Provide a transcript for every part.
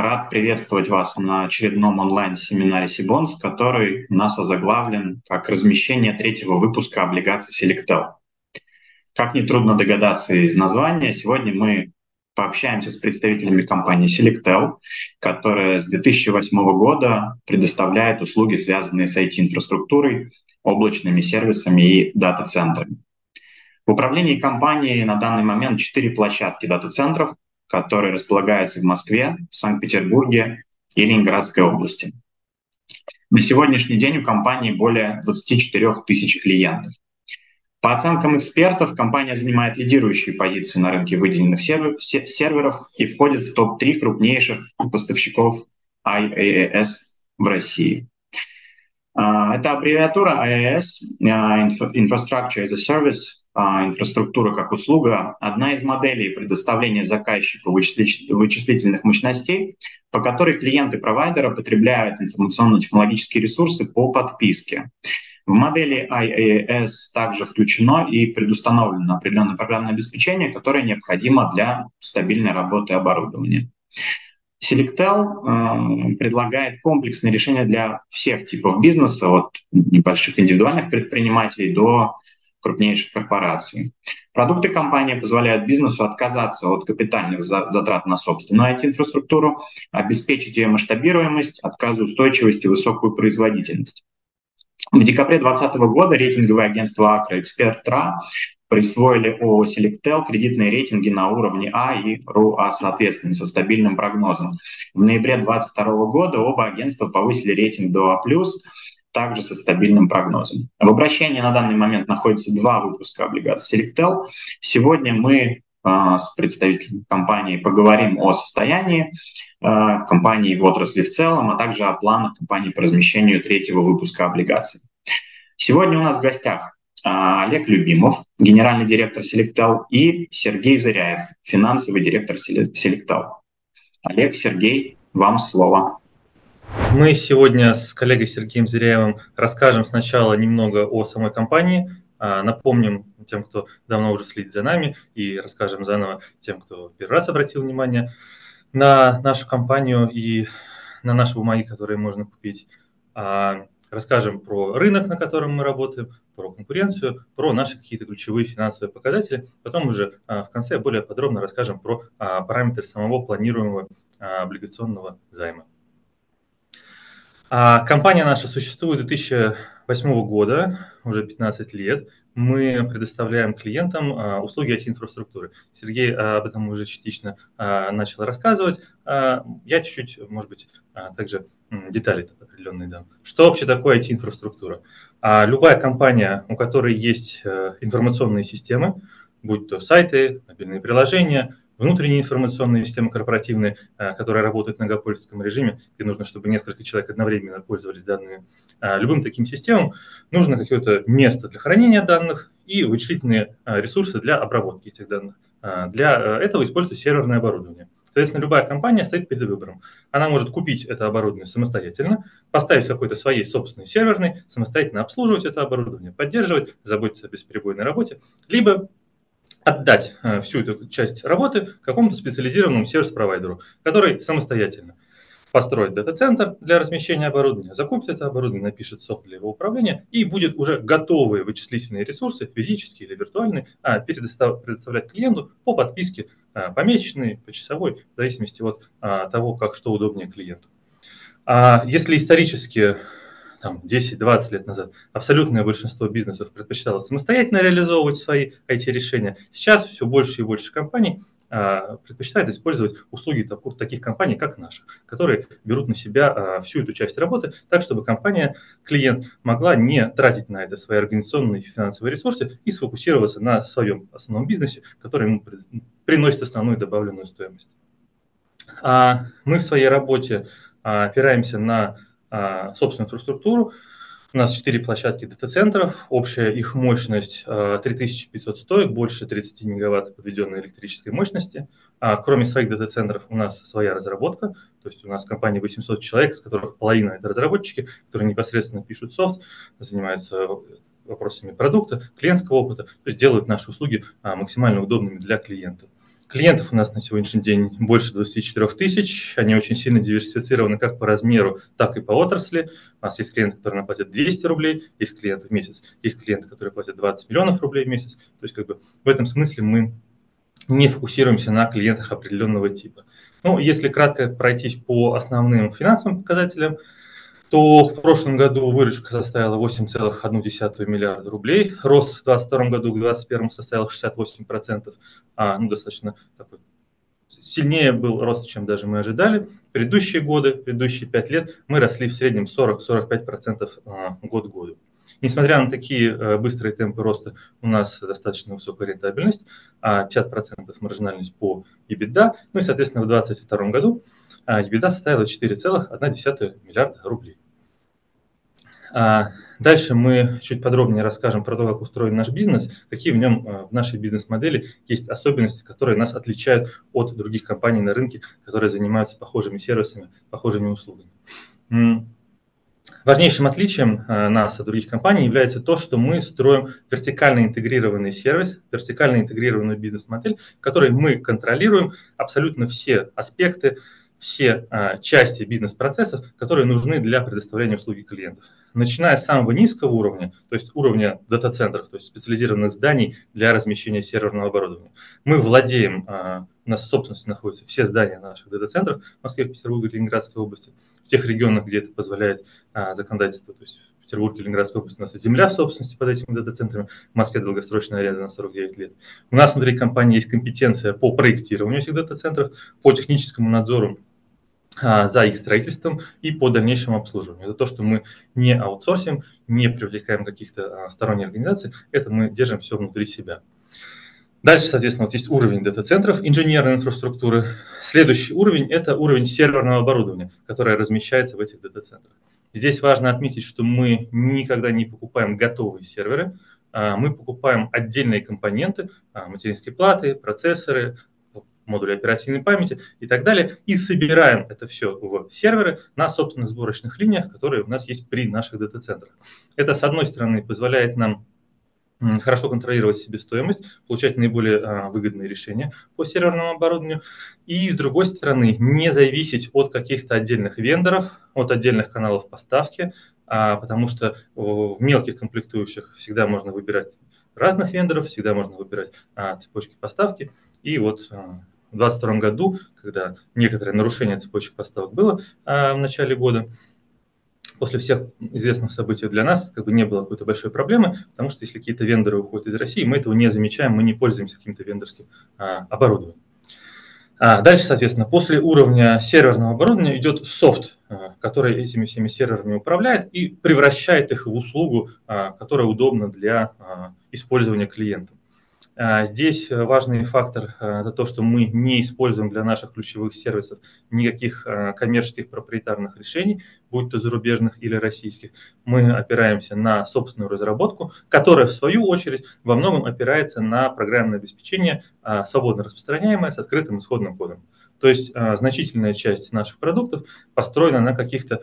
Рад приветствовать вас на очередном онлайн-семинаре Сибонс, который у нас озаглавлен как размещение третьего выпуска облигаций Selectel. Как нетрудно догадаться из названия, сегодня мы пообщаемся с представителями компании Selectel, которая с 2008 года предоставляет услуги, связанные с IT-инфраструктурой, облачными сервисами и дата-центрами. В управлении компании на данный момент четыре площадки дата-центров, которые располагаются в Москве, Санкт-Петербурге и Ленинградской области. На сегодняшний день у компании более 24 тысяч клиентов. По оценкам экспертов, компания занимает лидирующие позиции на рынке выделенных серверов и входит в топ-3 крупнейших поставщиков IaaS в России. А, это аббревиатура IaaS, а, Infrastructure as a Service, инфраструктура как услуга, одна из моделей предоставления заказчику вычислительных мощностей, по которой клиенты провайдера потребляют информационно-технологические ресурсы по подписке. В модели IaaS также включено и предустановлено определенное программное обеспечение, которое необходимо для стабильной работы оборудования. Selectel э, предлагает комплексные решения для всех типов бизнеса, от небольших индивидуальных предпринимателей до крупнейших корпораций. Продукты компании позволяют бизнесу отказаться от капитальных затрат на собственную IT-инфраструктуру, обеспечить ее масштабируемость, отказоустойчивость и высокую производительность. В декабре 2020 года рейтинговое агентство Акро Эксперт РА присвоили ООО «Селектел» кредитные рейтинги на уровне А и РУА, соответственно, со стабильным прогнозом. В ноябре 2022 года оба агентства повысили рейтинг до А+, также со стабильным прогнозом. В обращении на данный момент находится два выпуска облигаций Selectel. Сегодня мы а, с представителями компании поговорим о состоянии а, компании в отрасли в целом, а также о планах компании по размещению третьего выпуска облигаций. Сегодня у нас в гостях а, Олег Любимов, генеральный директор Selectel, и Сергей Зыряев, финансовый директор Selectel. Олег, Сергей, вам слово. Мы сегодня с коллегой Сергеем Зыряевым расскажем сначала немного о самой компании, а, напомним тем, кто давно уже следит за нами, и расскажем заново тем, кто первый раз обратил внимание на нашу компанию и на наши бумаги, которые можно купить. А, расскажем про рынок, на котором мы работаем, про конкуренцию, про наши какие-то ключевые финансовые показатели. Потом уже а, в конце более подробно расскажем про параметры самого планируемого облигационного займа. Компания наша существует с 2008 года, уже 15 лет мы предоставляем клиентам а, услуги IT-инфраструктуры. Сергей а, об этом уже частично а, начал рассказывать. Я чуть-чуть, может быть, также детали определенные дам. Что вообще такое IT-инфраструктура? Любая компания, у которой есть э, информационные системы, будь то сайты, мобильные приложения – внутренние информационные системы корпоративные, э, которые работают в многопольском режиме, где нужно, чтобы несколько человек одновременно пользовались данными. Э, любым таким системам нужно какое-то место для хранения данных и вычислительные э, ресурсы для обработки этих данных. Для этого используется серверное оборудование. Соответственно, любая компания стоит перед выбором. Она может купить это оборудование самостоятельно, поставить какой-то своей собственной серверной, самостоятельно обслуживать это оборудование, поддерживать, заботиться о бесперебойной работе, либо отдать э, всю эту часть работы какому-то специализированному сервис-провайдеру, который самостоятельно построит дата-центр для размещения оборудования, закупит это оборудование, напишет софт для его управления и будет уже готовые вычислительные ресурсы, физические или виртуальные, а, предоставлять клиенту по подписке а, помесячной, почасовой, в зависимости от а, того, как что удобнее клиенту. А если исторически там, 10-20 лет назад абсолютное большинство бизнесов предпочитало самостоятельно реализовывать свои IT-решения. Сейчас все больше и больше компаний а, предпочитают использовать услуги таких компаний, как наша, которые берут на себя а, всю эту часть работы, так, чтобы компания, клиент могла не тратить на это свои организационные и финансовые ресурсы и сфокусироваться на своем основном бизнесе, который ему приносит основную добавленную стоимость. А мы в своей работе опираемся на а, собственную инфраструктуру. У нас 4 площадки дата-центров, общая их мощность 3500 а, стоек, больше 30 мегаватт подведенной электрической мощности. А кроме своих дата-центров у нас своя разработка, то есть у нас компания 800 человек, из которых половина это разработчики, которые непосредственно пишут софт, занимаются вопросами продукта, клиентского опыта, то есть делают наши услуги а, максимально удобными для клиента. Клиентов у нас на сегодняшний день больше 24 тысяч. Они очень сильно диверсифицированы как по размеру, так и по отрасли. У нас есть клиенты, которые платят 200 рублей, есть клиенты в месяц, есть клиенты, которые платят 20 миллионов рублей в месяц. То есть как бы в этом смысле мы не фокусируемся на клиентах определенного типа. Ну, если кратко пройтись по основным финансовым показателям, то в прошлом году выручка составила 8,1 миллиарда рублей. Рост в 2022 году к 2021 составил 68%, а, ну, достаточно такой сильнее был рост, чем даже мы ожидали. Предыдущие годы, предыдущие 5 лет мы росли в среднем 40-45% а, год к году. Несмотря на такие э, быстрые темпы роста, у нас достаточно высокая рентабельность, 50% а, маржинальность по EBITDA, ну и, соответственно, в 2022 году а EBITDA составила 4,1 миллиарда рублей. А дальше мы чуть подробнее расскажем про то, как устроен наш бизнес, какие в нем а, в нашей бизнес-модели есть особенности, которые нас отличают от других компаний на рынке, которые занимаются похожими сервисами, похожими услугами. Важнейшим отличием нас от других компаний является то, что мы строим вертикально интегрированный сервис, вертикально интегрированную бизнес-модель, в которой мы контролируем абсолютно все аспекты все а, части бизнес-процессов, которые нужны для предоставления услуги клиентов. Начиная с самого низкого уровня, то есть уровня дата-центров, то есть специализированных зданий для размещения серверного оборудования. Мы владеем, а, у нас в собственности находятся все здания наших дата-центров в Москве, в Петербурге, Ленинградской области, в тех регионах, где это позволяет а, законодательство, то есть в Петербурге, Ленинградской области у нас и земля в собственности под этими дата-центрами, в Москве долгосрочная аренда на 49 лет. У нас внутри компании есть компетенция по проектированию этих дата-центров, по техническому надзору а, за их строительством и по дальнейшему обслуживанию. Это то, что мы не аутсорсим, не привлекаем каких-то а, сторонних организаций, это мы держим все внутри себя. Дальше, соответственно, вот есть уровень дата-центров инженерной инфраструктуры. Следующий уровень – это уровень серверного оборудования, которое размещается в этих дата-центрах. Здесь важно отметить, что мы никогда не покупаем готовые серверы, а, мы покупаем отдельные компоненты, материнские платы, процессоры, модули оперативной памяти и так далее, и собираем это все в серверы на собственных сборочных линиях, которые у нас есть при наших дата-центрах. Это, с одной стороны, позволяет нам хорошо контролировать себестоимость, получать наиболее а, выгодные решения по серверному оборудованию, и с другой стороны не зависеть от каких-то отдельных вендоров, от отдельных каналов поставки, а, потому что в мелких комплектующих всегда можно выбирать разных вендоров, всегда можно выбирать а, цепочки поставки, и вот а, в 2022 году, когда некоторое нарушение цепочек поставок было а, в начале года, после всех известных событий для нас как бы не было какой-то большой проблемы, потому что если какие-то вендоры уходят из России, мы этого не замечаем, мы не пользуемся каким-то вендорским а, оборудованием. А дальше, соответственно, после уровня серверного оборудования идет софт, а, который этими всеми серверами управляет и превращает их в услугу, а, которая удобна для а, использования клиентом. А, здесь э, важный фактор э, – это то, что мы не используем для наших ключевых сервисов никаких э, коммерческих проприетарных решений, будь то зарубежных или российских. Мы опираемся на собственную разработку, которая, в свою очередь, во многом опирается на программное обеспечение, а, свободно распространяемое с открытым исходным кодом. То есть значительная часть наших продуктов построена на каких-то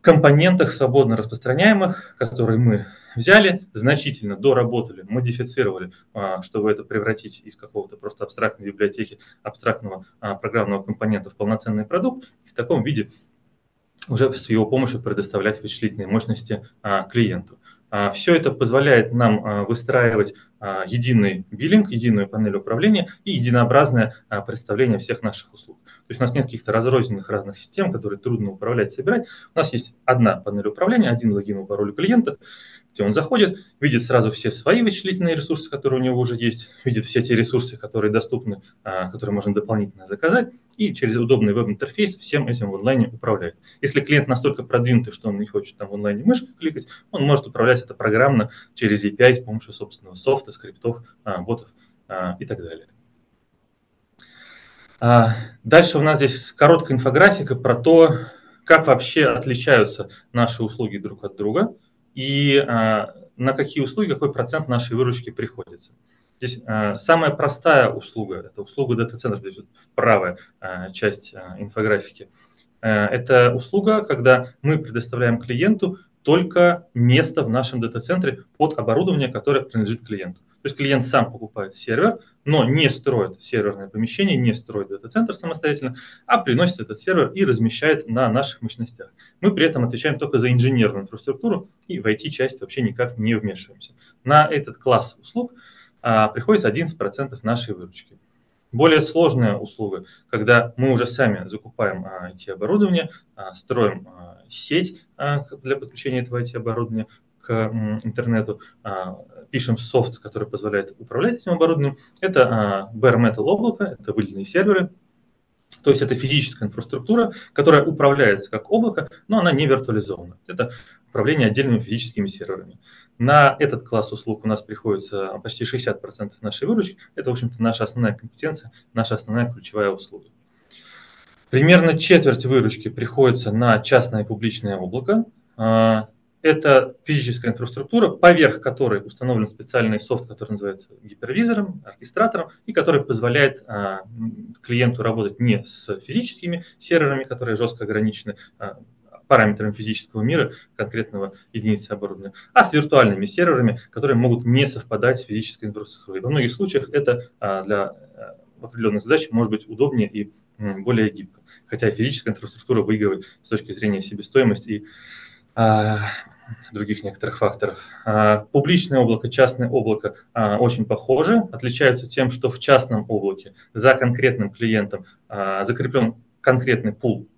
компонентах свободно распространяемых, которые мы взяли, значительно доработали, модифицировали, а, чтобы это превратить из какого-то просто абстрактной библиотеки, абстрактного а, программного компонента в полноценный продукт, и в таком виде уже с его помощью предоставлять вычислительные мощности а, клиенту. Все это позволяет нам выстраивать единый биллинг, единую панель управления и единообразное представление всех наших услуг. То есть у нас нет каких-то разрозненных разных систем, которые трудно управлять, собирать. У нас есть одна панель управления, один логин и пароль клиента, где он заходит, видит сразу все свои вычислительные ресурсы, которые у него уже есть, видит все те ресурсы, которые доступны, а, которые можно дополнительно заказать, и через удобный веб-интерфейс всем этим в онлайне управляет. Если клиент настолько продвинутый, что он не хочет там в онлайне мышкой кликать, он может управлять это программно через API с помощью собственного софта, скриптов, а, ботов а, и так далее. Дальше у нас здесь короткая инфографика про то, как вообще отличаются наши услуги друг от друга – и а, на какие услуги, какой процент нашей выручки приходится. Здесь а, самая простая услуга, это услуга дата-центра, здесь вот правая а, часть инфографики. Это услуга, когда мы предоставляем клиенту только место в нашем дата-центре под оборудование, которое принадлежит клиенту. Есть клиент сам покупает сервер, но не строит серверное помещение, не строит дата-центр самостоятельно, а приносит этот сервер и размещает на наших мощностях. Мы при этом отвечаем только за инженерную инфраструктуру и в IT-часть вообще никак не вмешиваемся. На этот класс услуг а, приходится 11% нашей выручки. Более сложная услуга, когда мы уже сами закупаем IT-оборудование, а, а, строим а, сеть для подключения этого IT-оборудования к интернету, пишем софт, который позволяет управлять этим оборудованием. Это bare metal облако, это выделенные серверы, то есть это физическая инфраструктура, которая управляется как облако, но она не виртуализована. Это управление отдельными физическими серверами. На этот класс услуг у нас приходится почти 60% нашей выручки. Это, в общем-то, наша основная компетенция, наша основная ключевая услуга. Примерно четверть выручки приходится на частное и публичное облако. Это физическая инфраструктура, поверх которой установлен специальный софт, который называется гипервизором, оркестратором, и который позволяет а, клиенту работать не с физическими серверами, которые жестко ограничены а, параметрами физического мира конкретного единицы оборудования, а с виртуальными серверами, которые могут не совпадать с физической инфраструктурой. Во многих случаях это а, для а, определенных задач может быть удобнее и более гибко. Хотя физическая инфраструктура выигрывает с точки зрения себестоимости и а, других некоторых факторов. А, публичное облако, частное облако а, очень похожи, отличаются тем, что в частном облаке за конкретным клиентом закреплен конкретный пул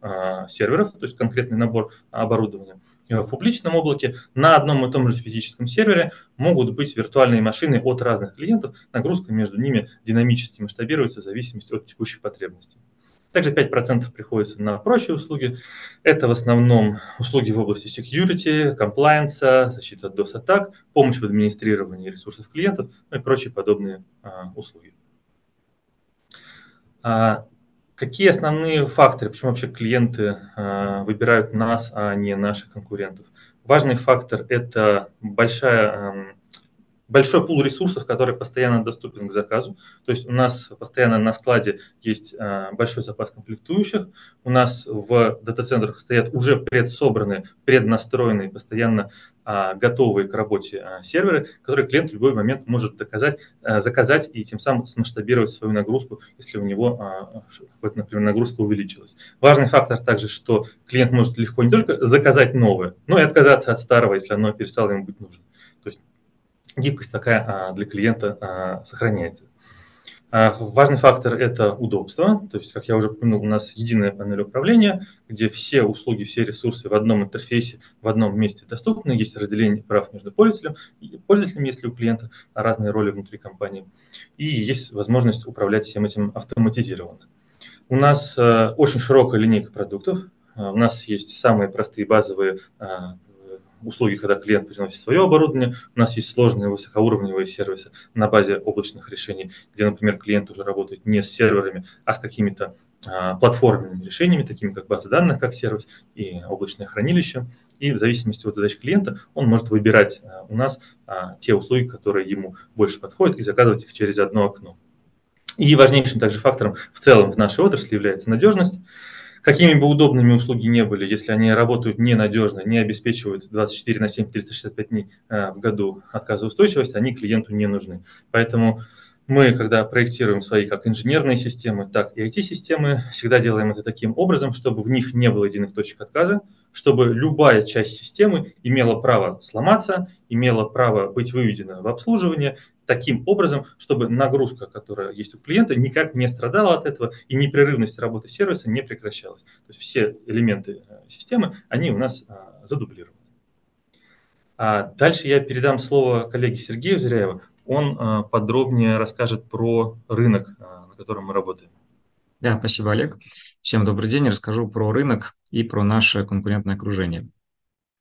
серверов, то есть конкретный набор оборудования. В публичном облаке на одном и том же физическом сервере могут быть виртуальные машины от разных клиентов, нагрузка между ними динамически масштабируется в зависимости от текущих потребностей. Также 5% приходится на прочие услуги. Это в основном услуги в области security, compliance, защита от DOS-атак, помощь в администрировании ресурсов клиентов ну и прочие подобные а, услуги. А, какие основные факторы, почему вообще клиенты а, выбирают нас, а не наших конкурентов? Важный фактор – это большая большой пул ресурсов, который постоянно доступен к заказу. То есть у нас постоянно на складе есть а, большой запас комплектующих. У нас в дата-центрах стоят уже предсобранные, преднастроенные, постоянно а, готовые к работе а, серверы, которые клиент в любой момент может доказать, заказать и тем самым смасштабировать свою нагрузку, если у него, например, нагрузка увеличилась. Важный фактор также, что клиент может легко не только заказать новое, но и отказаться от старого, если оно перестало ему быть нужно. Гибкость такая а, для клиента а, сохраняется. А, важный фактор – это удобство. То есть, как я уже упомянул, у нас единая панель управления, где все услуги, все ресурсы в одном интерфейсе, в одном месте доступны. Есть разделение прав между пользователем и пользователем, если у клиента разные роли внутри компании. И есть возможность управлять всем этим автоматизированно. У нас очень широкая линейка продуктов. У нас есть самые простые базовые услуги, когда клиент приносит свое оборудование. У нас есть сложные высокоуровневые сервисы на базе облачных решений, где, например, клиент уже работает не с серверами, а с какими-то а, платформенными решениями, такими как база данных, как сервис и облачное хранилище. И в зависимости от задач клиента он может выбирать а, у нас а, те услуги, которые ему больше подходят, и заказывать их через одно окно. И важнейшим также фактором в целом в нашей отрасли является надежность. Какими бы удобными услуги не были, если они работают ненадежно, не обеспечивают 24 на 7, 365 дней э, в году отказоустойчивость, они клиенту не нужны. Поэтому мы, когда проектируем свои как инженерные системы, так и IT-системы, всегда делаем это таким образом, чтобы в них не было единых точек отказа, чтобы любая часть системы имела право сломаться, имела право быть выведена в обслуживание, таким образом, чтобы нагрузка, которая есть у клиента, никак не страдала от этого и непрерывность работы сервиса не прекращалась. То есть все элементы э, системы, они у нас а, задублированы. А дальше я передам слово коллеге Сергею Зряеву он а, подробнее расскажет про рынок, а, на котором мы работаем. Да, спасибо, Олег. Всем добрый день. Расскажу про рынок и про наше конкурентное окружение.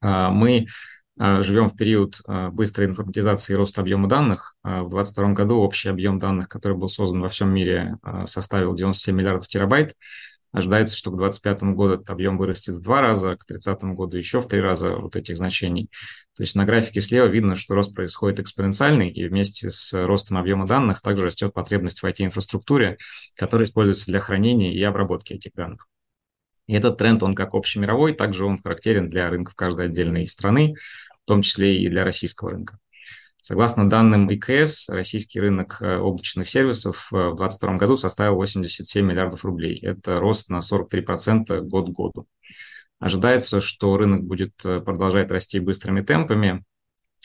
А, мы живем в период быстрой информатизации и роста объема данных. В 2022 году общий объем данных, который был создан во всем мире, составил 97 миллиардов терабайт. Ожидается, что к 2025 году этот объем вырастет в два раза, к 2030 году еще в три раза вот этих значений. То есть на графике слева видно, что рост происходит экспоненциальный, и вместе с ростом объема данных также растет потребность в IT-инфраструктуре, которая используется для хранения и обработки этих данных. И этот тренд, он как общемировой, также он характерен для рынков каждой отдельной страны, в том числе и для российского рынка. Согласно данным ИКС, российский рынок э, облачных сервисов в 2022 году составил 87 миллиардов рублей. Это рост на 43% год к году. Ожидается, что рынок будет э, продолжать расти быстрыми темпами.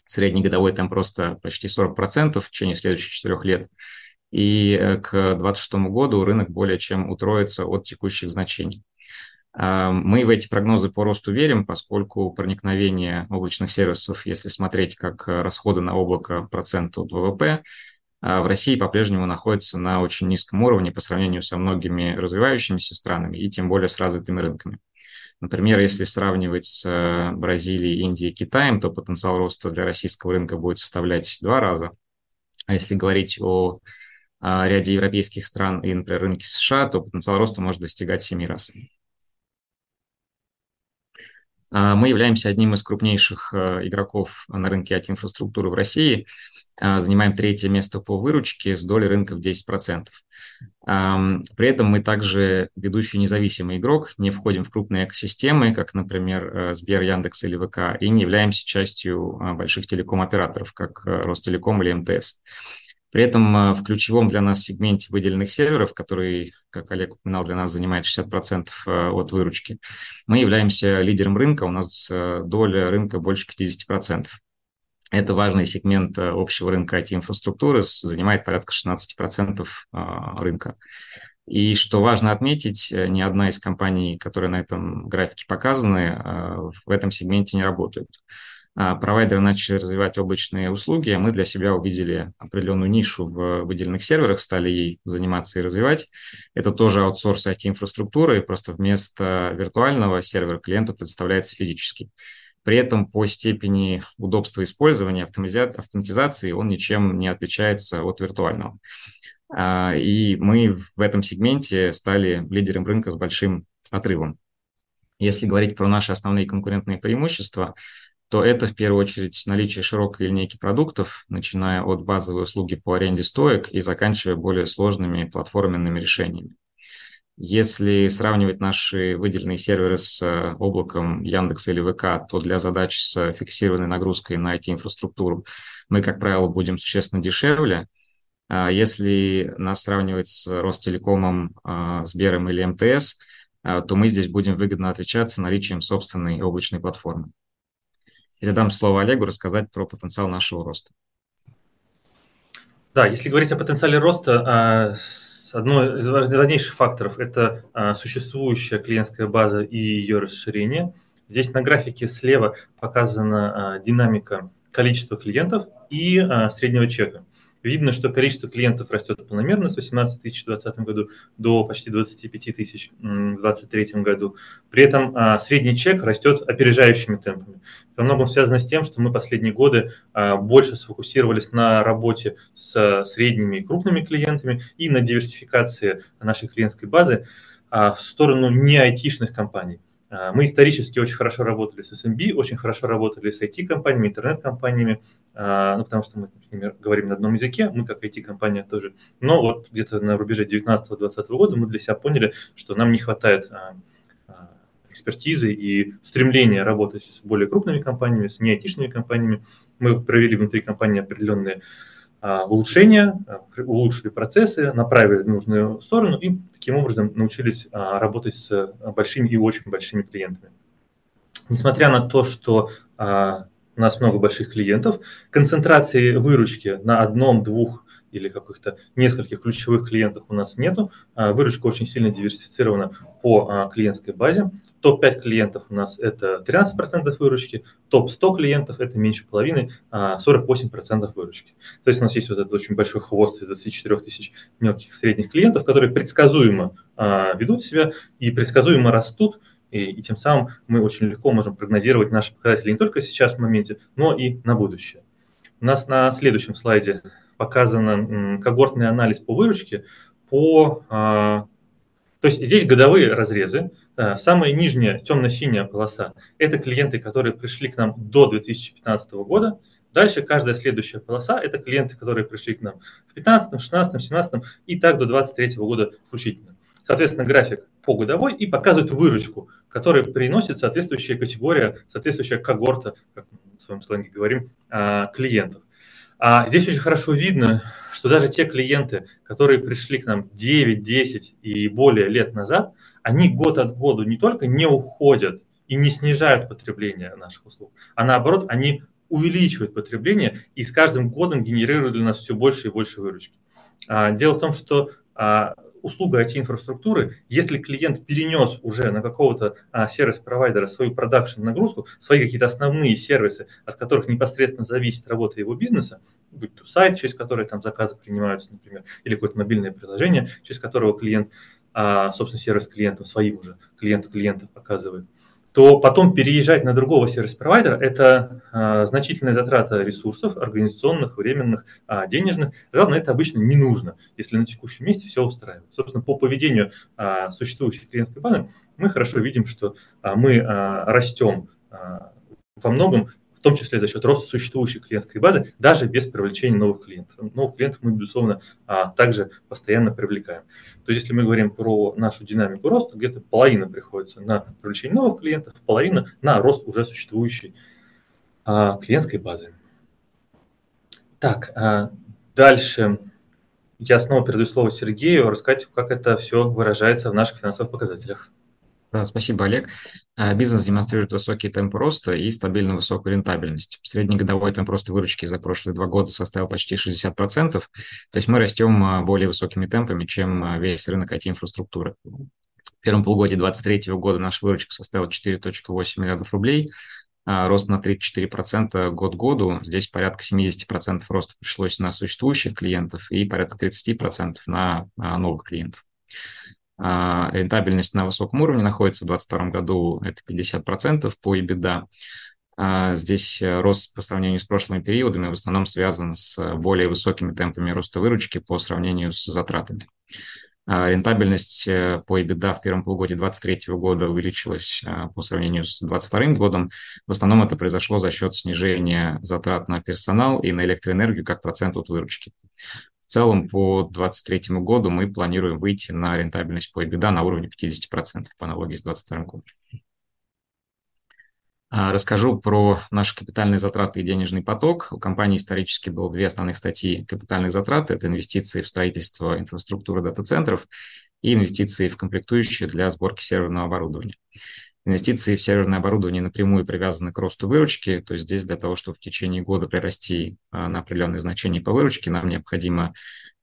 Средний годовой темп просто почти 40% в течение следующих четырех лет. И э, к 2026 году рынок более чем утроится от текущих значений. А, мы в эти прогнозы по росту верим, поскольку проникновение облачных сервисов, если смотреть как расходы на облако процент от ВВП, а, в России по-прежнему находится на очень низком уровне по сравнению со многими развивающимися странами и тем более с развитыми рынками. Например, если сравнивать с э, Бразилией, Индией, Китаем, то потенциал роста для российского рынка будет составлять два раза. А если говорить о ряде европейских стран и, например, рынке США, то потенциал роста может достигать 7 раз. А, мы являемся одним из крупнейших э, игроков на рынке IT-инфраструктуры в России. А, занимаем третье место по выручке с долей рынка в 10%. При этом мы также ведущий независимый игрок, не входим в крупные экосистемы, как, например, э, Сбер, Яндекс или ВК, и не являемся частью а, больших телеком-операторов, как э, Ростелеком или МТС. При этом э, в ключевом для нас сегменте выделенных серверов, который, как Олег упоминал, для нас занимает 60% э, от выручки, мы являемся лидером рынка, у нас э, доля рынка больше 50%. Это важный сегмент общего рынка IT-инфраструктуры, занимает порядка 16% рынка. И что важно отметить, ни одна из компаний, которые на этом графике показаны, в этом сегменте не работают. А, провайдеры начали развивать облачные услуги, а мы для себя увидели определенную нишу в выделенных серверах, стали ей заниматься и развивать. Это тоже аутсорс IT-инфраструктуры, просто вместо виртуального сервера клиенту предоставляется физический. При этом по степени удобства использования, автоматизации он ничем не отличается от виртуального. А, и мы в этом сегменте стали лидером рынка с большим отрывом. Если говорить про наши основные конкурентные преимущества – то это в первую очередь наличие широкой линейки продуктов, начиная от базовой услуги по аренде стоек и заканчивая более сложными платформенными решениями. Если сравнивать наши выделенные серверы с э, облаком Яндекса или ВК, то для задач с фиксированной нагрузкой на IT-инфраструктуру мы, как правило, будем существенно дешевле. А если нас сравнивать с Ростелекомом, а, Сбером или МТС, а, то мы здесь будем выгодно отличаться наличием собственной облачной платформы. Передам слово Олегу рассказать про потенциал нашего роста. Да, если говорить о потенциале роста, а, одно из важнейших факторов – это а, существующая клиентская база и ее расширение. Здесь на графике слева показана а, динамика количества клиентов и среднего чека. Видно, что количество клиентов растет планомерно с 18 тысяч в 2020 году до почти 25 тысяч в 2023 году. При этом а, средний чек растет опережающими темпами. Это многом связано с тем, что мы последние годы а, больше сфокусировались на работе с средними и крупными клиентами и на диверсификации нашей клиентской базы а, в сторону не айтишных компаний. А, мы исторически очень хорошо работали с SMB, очень хорошо работали с IT-компаниями, интернет-компаниями, а, ну, потому что мы, например, говорим на одном языке, мы как IT-компания тоже. Но вот где-то на рубеже 19-20 года мы для себя поняли, что нам не хватает а, экспертизы и стремления работать с более крупными компаниями, с не IT-шными компаниями. Мы провели внутри компании определенные улучшения, а, улучшили процессы, направили в нужную сторону и таким образом научились а, работать с большими и очень большими клиентами. Несмотря на то, что у нас много больших клиентов, концентрации выручки на одном-двух или каких-то нескольких ключевых клиентов у нас нету. А, выручка очень сильно диверсифицирована по а, клиентской базе. Топ-5 клиентов у нас это 13% выручки, топ-100 клиентов это меньше половины, 48% а, выручки. То есть у нас есть вот этот очень большой хвост из 24 тысяч мелких средних клиентов, которые предсказуемо ведут себя и предсказуемо растут, и, и тем самым мы очень легко можем прогнозировать наши показатели не только сейчас в моменте, но и на будущее. У нас на следующем слайде показан когортный анализ по выручке по... А, то есть здесь годовые разрезы. А, самая нижняя темно-синяя полоса – это клиенты, которые пришли к нам до 2015 года. Дальше каждая следующая полоса – это клиенты, которые пришли к нам в 2015, 2016, 2017 и так до 2023 года включительно. Соответственно, график по годовой и показывает выручку, которую приносит соответствующая категория, соответствующая когорта, как мы в своем сленге говорим, а, клиентов. А здесь очень хорошо видно, что даже те клиенты, которые пришли к нам 9, 10 и более лет назад, они год от года не только не уходят и не снижают потребление наших услуг, а наоборот, они увеличивают потребление и с каждым годом генерируют для нас все больше и больше выручки. А, дело в том, что а, услуга IT-инфраструктуры, если клиент перенес уже на какого-то а, сервис-провайдера свою продакшн нагрузку, свои какие-то основные сервисы, от которых непосредственно зависит работа его бизнеса, будь то сайт, через который там заказы принимаются, например, или какое-то мобильное приложение, через которого клиент, а, собственно, сервис клиентам своим уже клиенту клиентов показывает, то потом переезжать на другого сервис-провайдера – это а, значительная затрата ресурсов, организационных, временных, а, денежных. Главное, это обычно не нужно, если на текущем месте все устраивает. Собственно, по поведению а, существующей клиентской базы мы хорошо видим, что а, мы а, растем а, во многом в том числе за счет роста существующей клиентской базы, даже без привлечения новых клиентов. Новых клиентов мы, безусловно, а, также постоянно привлекаем. То есть, если мы говорим про нашу динамику роста, где-то половина приходится на привлечение новых клиентов, половина на рост уже существующей а, клиентской базы. Так, а, дальше я снова передаю слово Сергею, рассказать, как это все выражается в наших финансовых показателях. Спасибо, Олег. А, бизнес демонстрирует высокий темп роста и стабильно высокую рентабельность. Среднегодовой темп роста выручки за прошлые два года составил почти 60%, то есть мы растем а, более высокими темпами, чем а, весь рынок IT-инфраструктуры. В первом полугодии 2023 года наша выручка составила 4,8 миллиардов рублей, рост на 34% год году. Здесь порядка 70% роста пришлось на существующих клиентов и порядка 30% на новых клиентов. А, рентабельность на высоком уровне находится в 2022 году, это 50% по EBITDA. А, здесь э, рост по сравнению с прошлыми периодами в основном связан с более высокими темпами роста выручки по сравнению с затратами. А, рентабельность э, по EBITDA в первом полугодии 2023 года увеличилась по сравнению с 2022 годом. В основном это произошло за счет снижения затрат на персонал и на электроэнергию как процент от выручки. В целом по 2023 году мы планируем выйти на рентабельность по EBITDA на уровне 50% по аналогии с 2022 годом. А, расскажу про наши капитальные затраты и денежный поток. У компании исторически было две основных статьи капитальных затрат. Это инвестиции в строительство инфраструктуры дата-центров и инвестиции в комплектующие для сборки серверного оборудования. Инвестиции в серверное оборудование напрямую привязаны к росту выручки, то есть здесь для того, чтобы в течение года прирасти а, на определенные значения по выручке, нам необходимо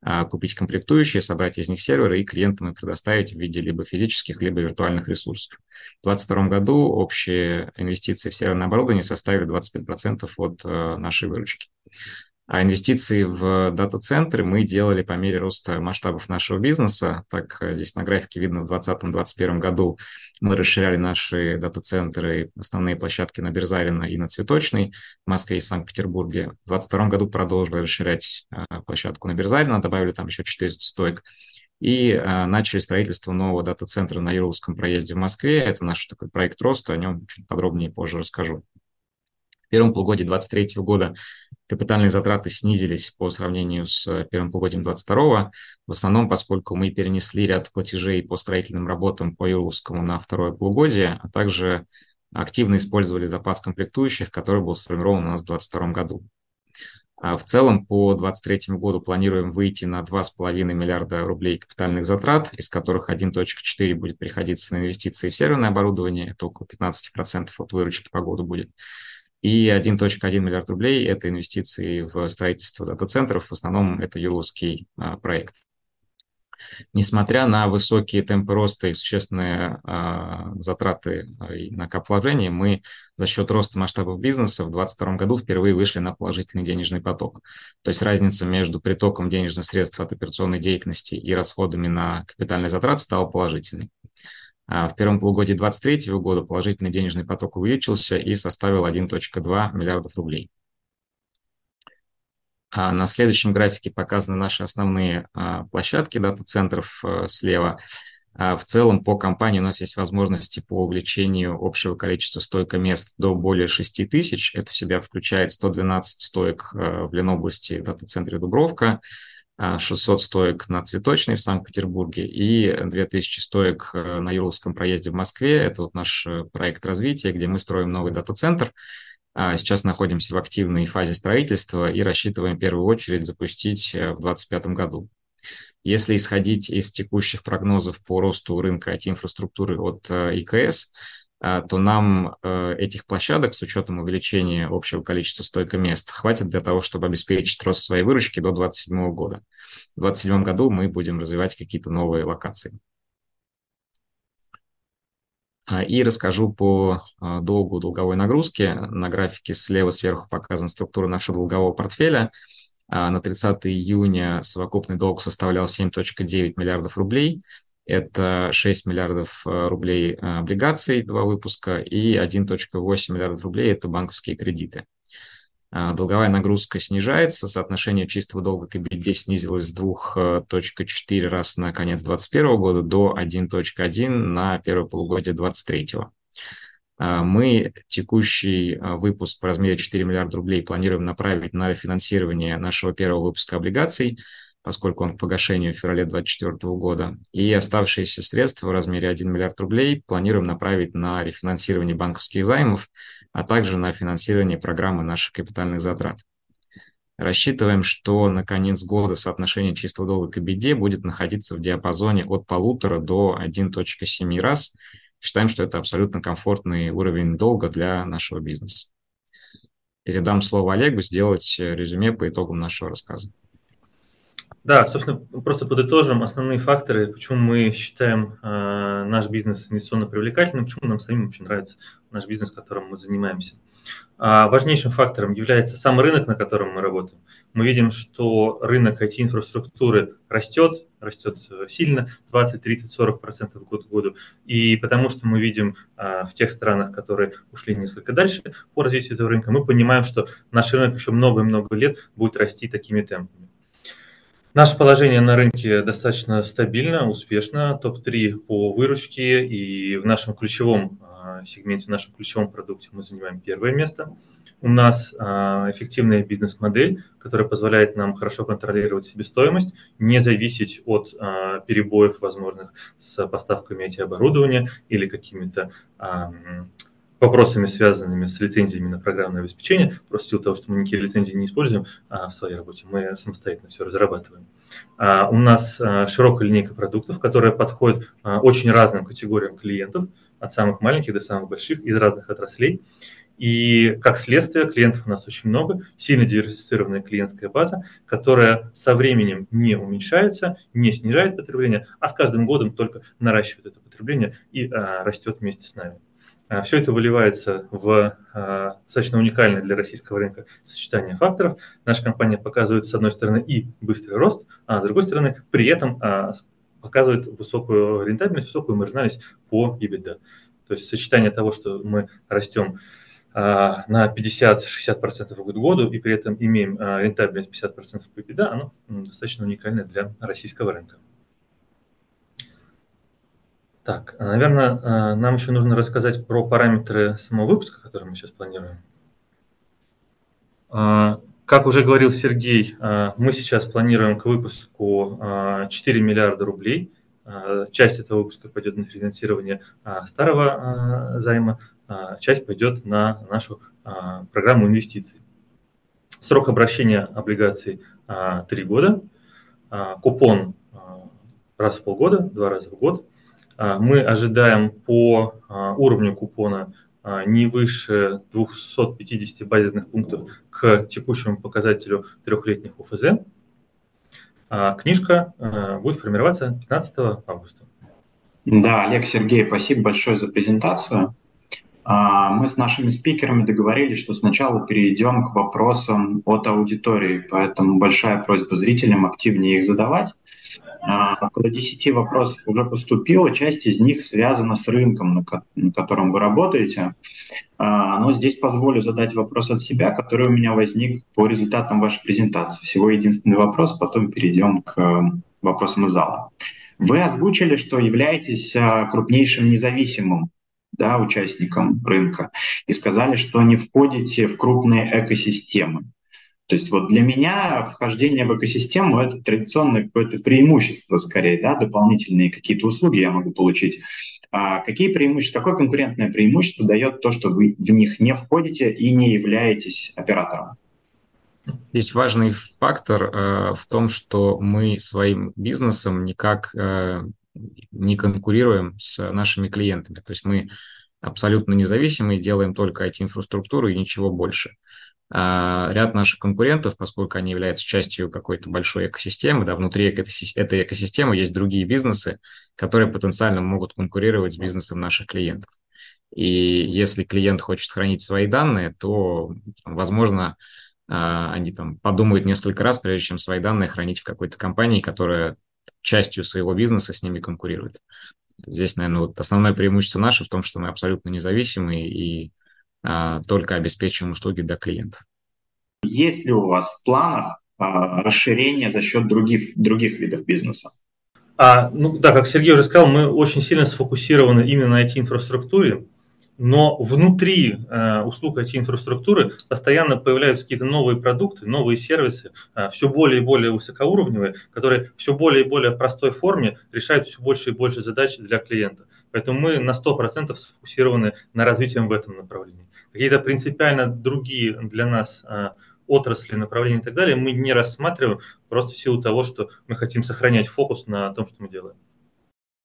а, купить комплектующие, собрать из них серверы и клиентам их предоставить в виде либо физических, либо виртуальных ресурсов. В 2022 году общие инвестиции в серверное оборудование составили 25% от а, нашей выручки. А инвестиции в дата-центры мы делали по мере роста масштабов нашего бизнеса. Так, э, здесь на графике видно, в 2020-2021 году мы расширяли наши дата-центры, основные площадки на Берзарина и на Цветочной в Москве и Санкт-Петербурге. В 2022 году продолжили расширять э, площадку на Берзарина, добавили там еще 400 стоек. И э, начали строительство нового дата-центра на Юрловском проезде в Москве. Это наш такой проект роста, о нем чуть подробнее позже расскажу. Первом полугодии 2023 года капитальные затраты снизились по сравнению с э, первым полугодием 2022, в основном поскольку мы перенесли ряд платежей по строительным работам по Юрловскому на второе полугодие, а также активно использовали запас комплектующих, который был сформирован у нас в 2022 году. А в целом по 2023 году планируем выйти на 2,5 миллиарда рублей капитальных затрат, из которых 1.4 будет приходиться на инвестиции в серверное оборудование, это около 15% от выручки по году будет. И 1.1 миллиард рублей – это инвестиции в строительство дата-центров, в основном это юрловский а, проект. Несмотря на высокие темпы роста и существенные а, затраты а, на капвложение, мы за счет роста масштабов бизнеса в 2022 году впервые вышли на положительный денежный поток. То есть разница между притоком денежных средств от операционной деятельности и расходами на капитальные затраты стала положительной. А в первом полугодии 2023 года положительный денежный поток увеличился и составил 1.2 миллиардов рублей. А на следующем графике показаны наши основные а, площадки дата-центров э, слева. В целом по компании у нас есть возможности по увеличению общего количества стойко-мест до более 6 тысяч. Это в себя включает 112 стоек э, в Ленобласти дата-центре Дубровка, 600 стоек на Цветочной в Санкт-Петербурге и 2000 стоек э, на Юрловском проезде в Москве. Это вот наш э, проект развития, где мы строим новый дата-центр. А, сейчас находимся в активной фазе строительства и рассчитываем в первую очередь запустить э, в 2025 году. Если исходить из текущих прогнозов по росту рынка IT-инфраструктуры от ИКС, а, то нам э, этих площадок с учетом увеличения общего количества стойко-мест хватит для того, чтобы обеспечить рост своей выручки до 2027 года. В 2027 году мы будем развивать какие-то новые локации. А, и расскажу по а, долгу долговой нагрузки. На графике слева сверху показана структура нашего долгового портфеля. На 30 июня совокупный долг составлял 7.9 миллиардов рублей – это 6 миллиардов э, рублей э, облигаций, два выпуска, и 1.8 миллиардов рублей – это банковские кредиты. А, долговая нагрузка снижается, соотношение чистого долга к EBITDA снизилось с 2.4 раз на конец 2021 года до 1.1 на первое полугодие 2023. А, мы текущий выпуск в размере 4 миллиарда рублей планируем направить на рефинансирование нашего первого выпуска облигаций – поскольку он к погашению в феврале 2024 года. И оставшиеся средства в размере 1 миллиард рублей планируем направить на рефинансирование банковских займов, а также на финансирование программы наших капитальных затрат. Рассчитываем, что на конец года соотношение чистого долга к EBITDA будет находиться в диапазоне от полутора до 1.7 раз. Считаем, что это абсолютно комфортный уровень долга для нашего бизнеса. Передам слово Олегу сделать резюме по итогам нашего рассказа. Да, собственно, просто подытожим основные факторы, почему мы считаем э, наш бизнес инвестиционно привлекательным, почему нам самим очень нравится наш бизнес, которым мы занимаемся. А важнейшим фактором является сам рынок, на котором мы работаем. Мы видим, что рынок IT-инфраструктуры растет, растет сильно, 20, 30, 40 процентов год к году. И потому что мы видим а, в тех странах, которые ушли несколько дальше по развитию этого рынка, мы понимаем, что наш рынок еще много-много лет будет расти такими темпами. Наше положение на рынке достаточно стабильно, успешно, топ-3 по выручке, и в нашем ключевом а, сегменте, в нашем ключевом продукте мы занимаем первое место. У нас а, эффективная бизнес-модель, которая позволяет нам хорошо контролировать себестоимость, не зависеть от а, перебоев возможных с поставками IT-оборудования или какими-то вопросами, связанными с лицензиями на программное обеспечение, просто в силу того, что мы никакие лицензии не используем а в своей работе, мы самостоятельно все разрабатываем. А у нас а, широкая линейка продуктов, которая подходит а, очень разным категориям клиентов, от самых маленьких до самых больших, из разных отраслей. И как следствие, клиентов у нас очень много, сильно диверсифицированная клиентская база, которая со временем не уменьшается, не снижает потребление, а с каждым годом только наращивает это потребление и а, растет вместе с нами. А, Все это выливается в а, достаточно уникальное для российского рынка сочетание факторов. Наша компания показывает, с одной стороны, и быстрый рост, а с другой стороны, при этом а, показывает высокую рентабельность, высокую маржинальность по EBITDA. То есть сочетание того, что мы растем на 50-60% в году и при этом имеем рентабельность 50% по EBITDA, оно достаточно уникальное для российского рынка. Так, наверное, э, нам еще нужно рассказать про параметры самого выпуска, который мы сейчас планируем. А, как уже говорил Сергей, мы сейчас планируем к выпуску 4 э, миллиарда рублей. Часть этого выпуска пойдет на финансирование старого займа, часть пойдет на нашу программу инвестиций. Срок обращения облигаций 3 года, купон раз в полгода, два раза в год – а, мы ожидаем по а, уровню купона а, не выше 250 базисных пунктов к текущему показателю трехлетних УФЗ. Книжка будет формироваться 15 августа. Да, Олег, Сергей, спасибо большое за презентацию. Мы с нашими спикерами договорились, что сначала перейдем к вопросам от аудитории, поэтому большая просьба зрителям активнее их задавать. А, около 10 вопросов уже поступило, часть из них связана с рынком, на, ко- на котором вы работаете. А, но здесь позволю задать вопрос от себя, который у меня возник по результатам вашей презентации. Всего единственный вопрос, потом перейдем к э, вопросам из зала. Вы озвучили, что являетесь а, крупнейшим независимым да, участником рынка и сказали, что не входите в крупные экосистемы. То есть вот для меня вхождение в экосистему – это традиционное какое-то преимущество скорее, да, дополнительные какие-то услуги я могу получить. А какие преимущества, какое конкурентное преимущество дает то, что вы в них не входите и не являетесь оператором? Здесь важный фактор э, в том, что мы своим бизнесом никак э, не конкурируем с нашими клиентами. То есть мы абсолютно независимые, делаем только IT-инфраструктуру и ничего больше. А ряд наших конкурентов, поскольку они являются частью какой-то большой экосистемы, да, внутри этой экосистемы есть другие бизнесы, которые потенциально могут конкурировать с бизнесом наших клиентов. И если клиент хочет хранить свои данные, то, возможно, а, они там подумают несколько раз, прежде чем свои данные хранить в какой-то компании, которая частью своего бизнеса с ними конкурирует. Здесь, наверное, вот основное преимущество наше в том, что мы абсолютно независимые и только обеспечиваем услуги для клиентов. Есть ли у вас в планах а, расширение за счет других, других видов бизнеса? А, ну да, как Сергей уже сказал, мы очень сильно сфокусированы именно на IT-инфраструктуре но внутри э, услуг IT-инфраструктуры постоянно появляются какие-то новые продукты, новые сервисы, э, все более и более высокоуровневые, которые все более и более простой форме решают все больше и больше задач для клиента. Поэтому мы на 100% сфокусированы на развитии в этом направлении. Какие-то принципиально другие для нас э, отрасли, направления и так далее мы не рассматриваем просто в силу того, что мы хотим сохранять фокус на том, что мы делаем.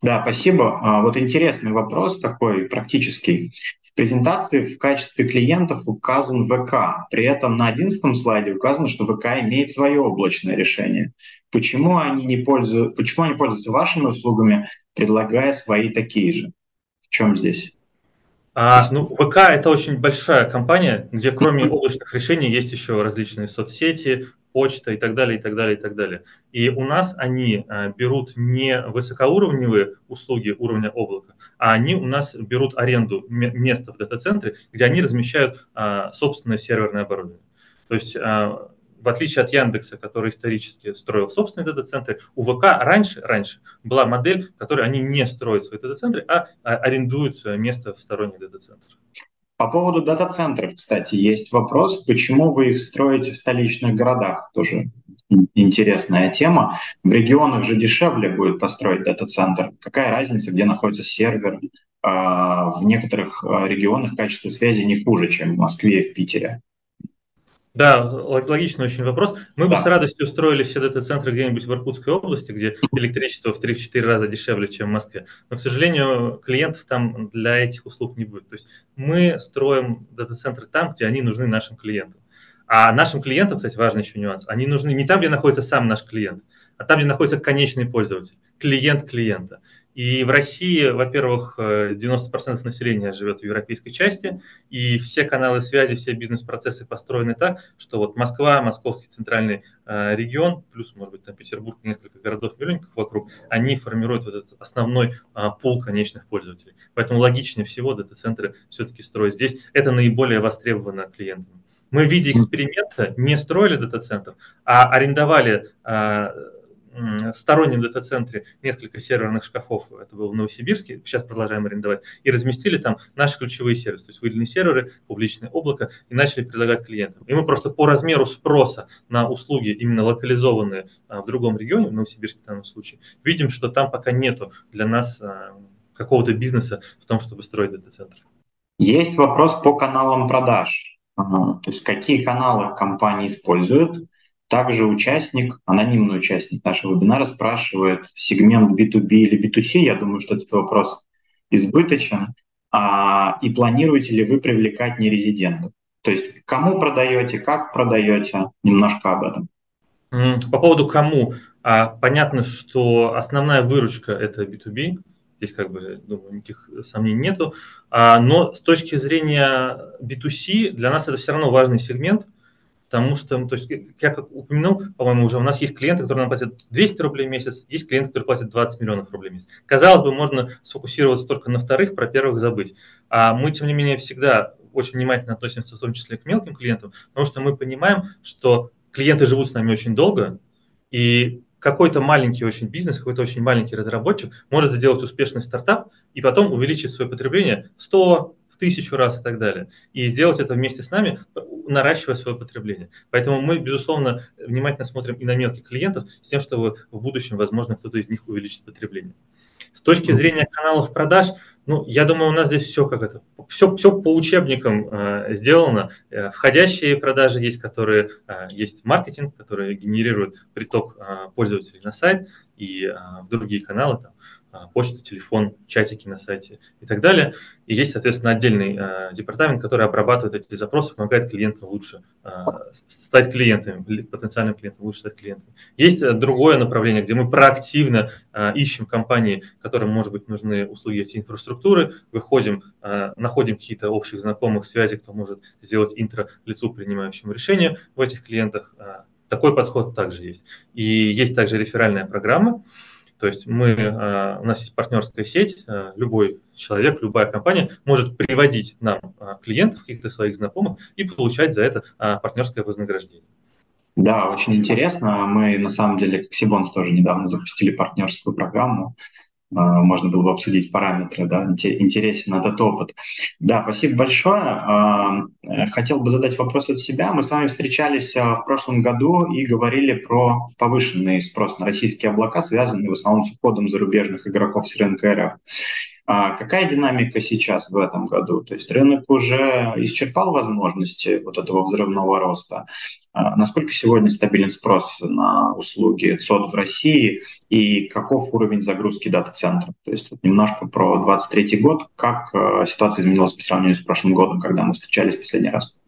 Да, спасибо. А, вот интересный вопрос такой практический. В презентации в качестве клиентов указан ВК. При этом на одиннадцатом слайде указано, что ВК имеет свое облачное решение. Почему они не пользуются, почему они пользуются вашими услугами, предлагая свои такие же? В чем здесь? А, ну, ВК это очень большая компания, где кроме облачных решений есть еще различные соцсети, почта и так далее, и так далее, и так далее. И у нас они а, берут не высокоуровневые услуги уровня облака, а они у нас берут аренду места в дата-центре, где они размещают а, собственное серверное оборудование. То есть а, в отличие от Яндекса, который исторически строил собственные дата-центры, у ВК раньше, раньше была модель, в которой они не строят свои дата-центры, а арендуют место в сторонних дата-центрах. По поводу дата-центров, кстати, есть вопрос, почему вы их строите в столичных городах? Тоже интересная тема. В регионах же дешевле будет построить дата-центр. Какая разница, где находится сервер? А, в некоторых а, регионах качество связи не хуже, чем в Москве и в Питере. Да, логичный очень вопрос. Мы да. бы с радостью устроили все дата-центры где-нибудь в Иркутской области, где электричество в 3-4 раза дешевле, чем в Москве. Но, к сожалению, клиентов там для этих услуг не будет. То есть мы строим дата-центры там, где они нужны нашим клиентам. А нашим клиентам, кстати, важный еще нюанс, они нужны не там, где находится сам наш клиент, а там, где находится конечный пользователь, клиент клиента. И в России, во-первых, 90% э, населения живет в европейской части, и все каналы связи, все бизнес-процессы построены так, что вот Москва, Московский центральный э, регион, плюс, может быть, там Петербург, несколько городов миллионников вокруг, они формируют вот этот основной э, пул конечных пользователей. Поэтому логичнее всего дата-центры все-таки строить здесь. Это наиболее востребовано клиентами. Мы в виде эксперимента не строили дата-центр, а арендовали в стороннем дата-центре несколько серверных шкафов, это было в Новосибирске, сейчас продолжаем арендовать, и разместили там наши ключевые сервисы, то есть выделенные серверы, публичное облако, и начали предлагать клиентам. И мы просто по размеру спроса на услуги, именно локализованные а, в другом регионе, в Новосибирске в данном случае, видим, что там пока нету для нас а, какого-то бизнеса в том, чтобы строить дата-центры. Есть вопрос по каналам продаж. То есть какие каналы компании используют, также участник, анонимный участник нашего вебинара спрашивает сегмент B2B или B2C. Я думаю, что этот вопрос избыточен. А, и планируете ли вы привлекать нерезидентов? То есть кому продаете, как продаете, немножко об этом. По поводу кому. А, понятно, что основная выручка это B2B. Здесь как бы, думаю, никаких сомнений нету. А, но с точки зрения B2C для нас это все равно важный сегмент – Потому что, то есть, я как упомянул, по-моему, уже у нас есть клиенты, которые нам платят 200 рублей в месяц, есть клиенты, которые платят 20 миллионов рублей в месяц. Казалось бы, можно сфокусироваться только на вторых, про первых забыть. А мы, тем не менее, всегда очень внимательно относимся, в том числе к мелким клиентам, потому что мы понимаем, что клиенты живут с нами очень долго, и какой-то маленький очень бизнес, какой-то очень маленький разработчик может сделать успешный стартап и потом увеличить свое потребление в 100, в тысячу раз и так далее. И сделать это вместе с нами наращивая свое потребление. Поэтому мы, безусловно, внимательно смотрим и на мелких клиентов с тем, чтобы в будущем, возможно, кто-то из них увеличит потребление. С точки зрения каналов продаж, ну, я думаю, у нас здесь все как это, все, все по учебникам э, сделано. Э, входящие продажи есть, которые э, есть маркетинг, который генерирует приток э, пользователей на сайт и э, в другие каналы, там, почта, телефон, чатики на сайте и так далее. И есть, соответственно, отдельный э, департамент, который обрабатывает эти запросы, помогает клиентам лучше э, стать клиентами, потенциальным клиентам лучше стать клиентами. Есть другое направление, где мы проактивно э, ищем компании, которым, может быть, нужны услуги эти инфраструктуры, выходим, э, находим какие-то общих знакомых связи, кто может сделать интро лицу, принимающему решение в этих клиентах. Э, такой подход также есть. И есть также реферальная программа, то есть мы, э, у нас есть партнерская сеть, э, любой человек, любая компания может приводить нам э, клиентов, каких-то своих знакомых и получать за это партнерское вознаграждение. Да, очень интересно. Мы на самом деле, как Сибонс, тоже недавно запустили партнерскую программу. А, можно было бы обсудить параметры, да, интересен этот опыт. Да, спасибо большое. А, хотел бы задать вопрос от себя. Мы с вами встречались в прошлом году и говорили про повышенный спрос на российские облака, связанный в основном с уходом зарубежных игроков с рынка РФ. А какая динамика сейчас в этом году? То есть рынок уже исчерпал возможности вот этого взрывного роста. А насколько сегодня стабилен спрос на услуги ЦОД в России и каков уровень загрузки дата-центров? То есть вот немножко про 2023 год, как э, ситуация изменилась по сравнению с прошлым годом, когда мы встречались в последний раз?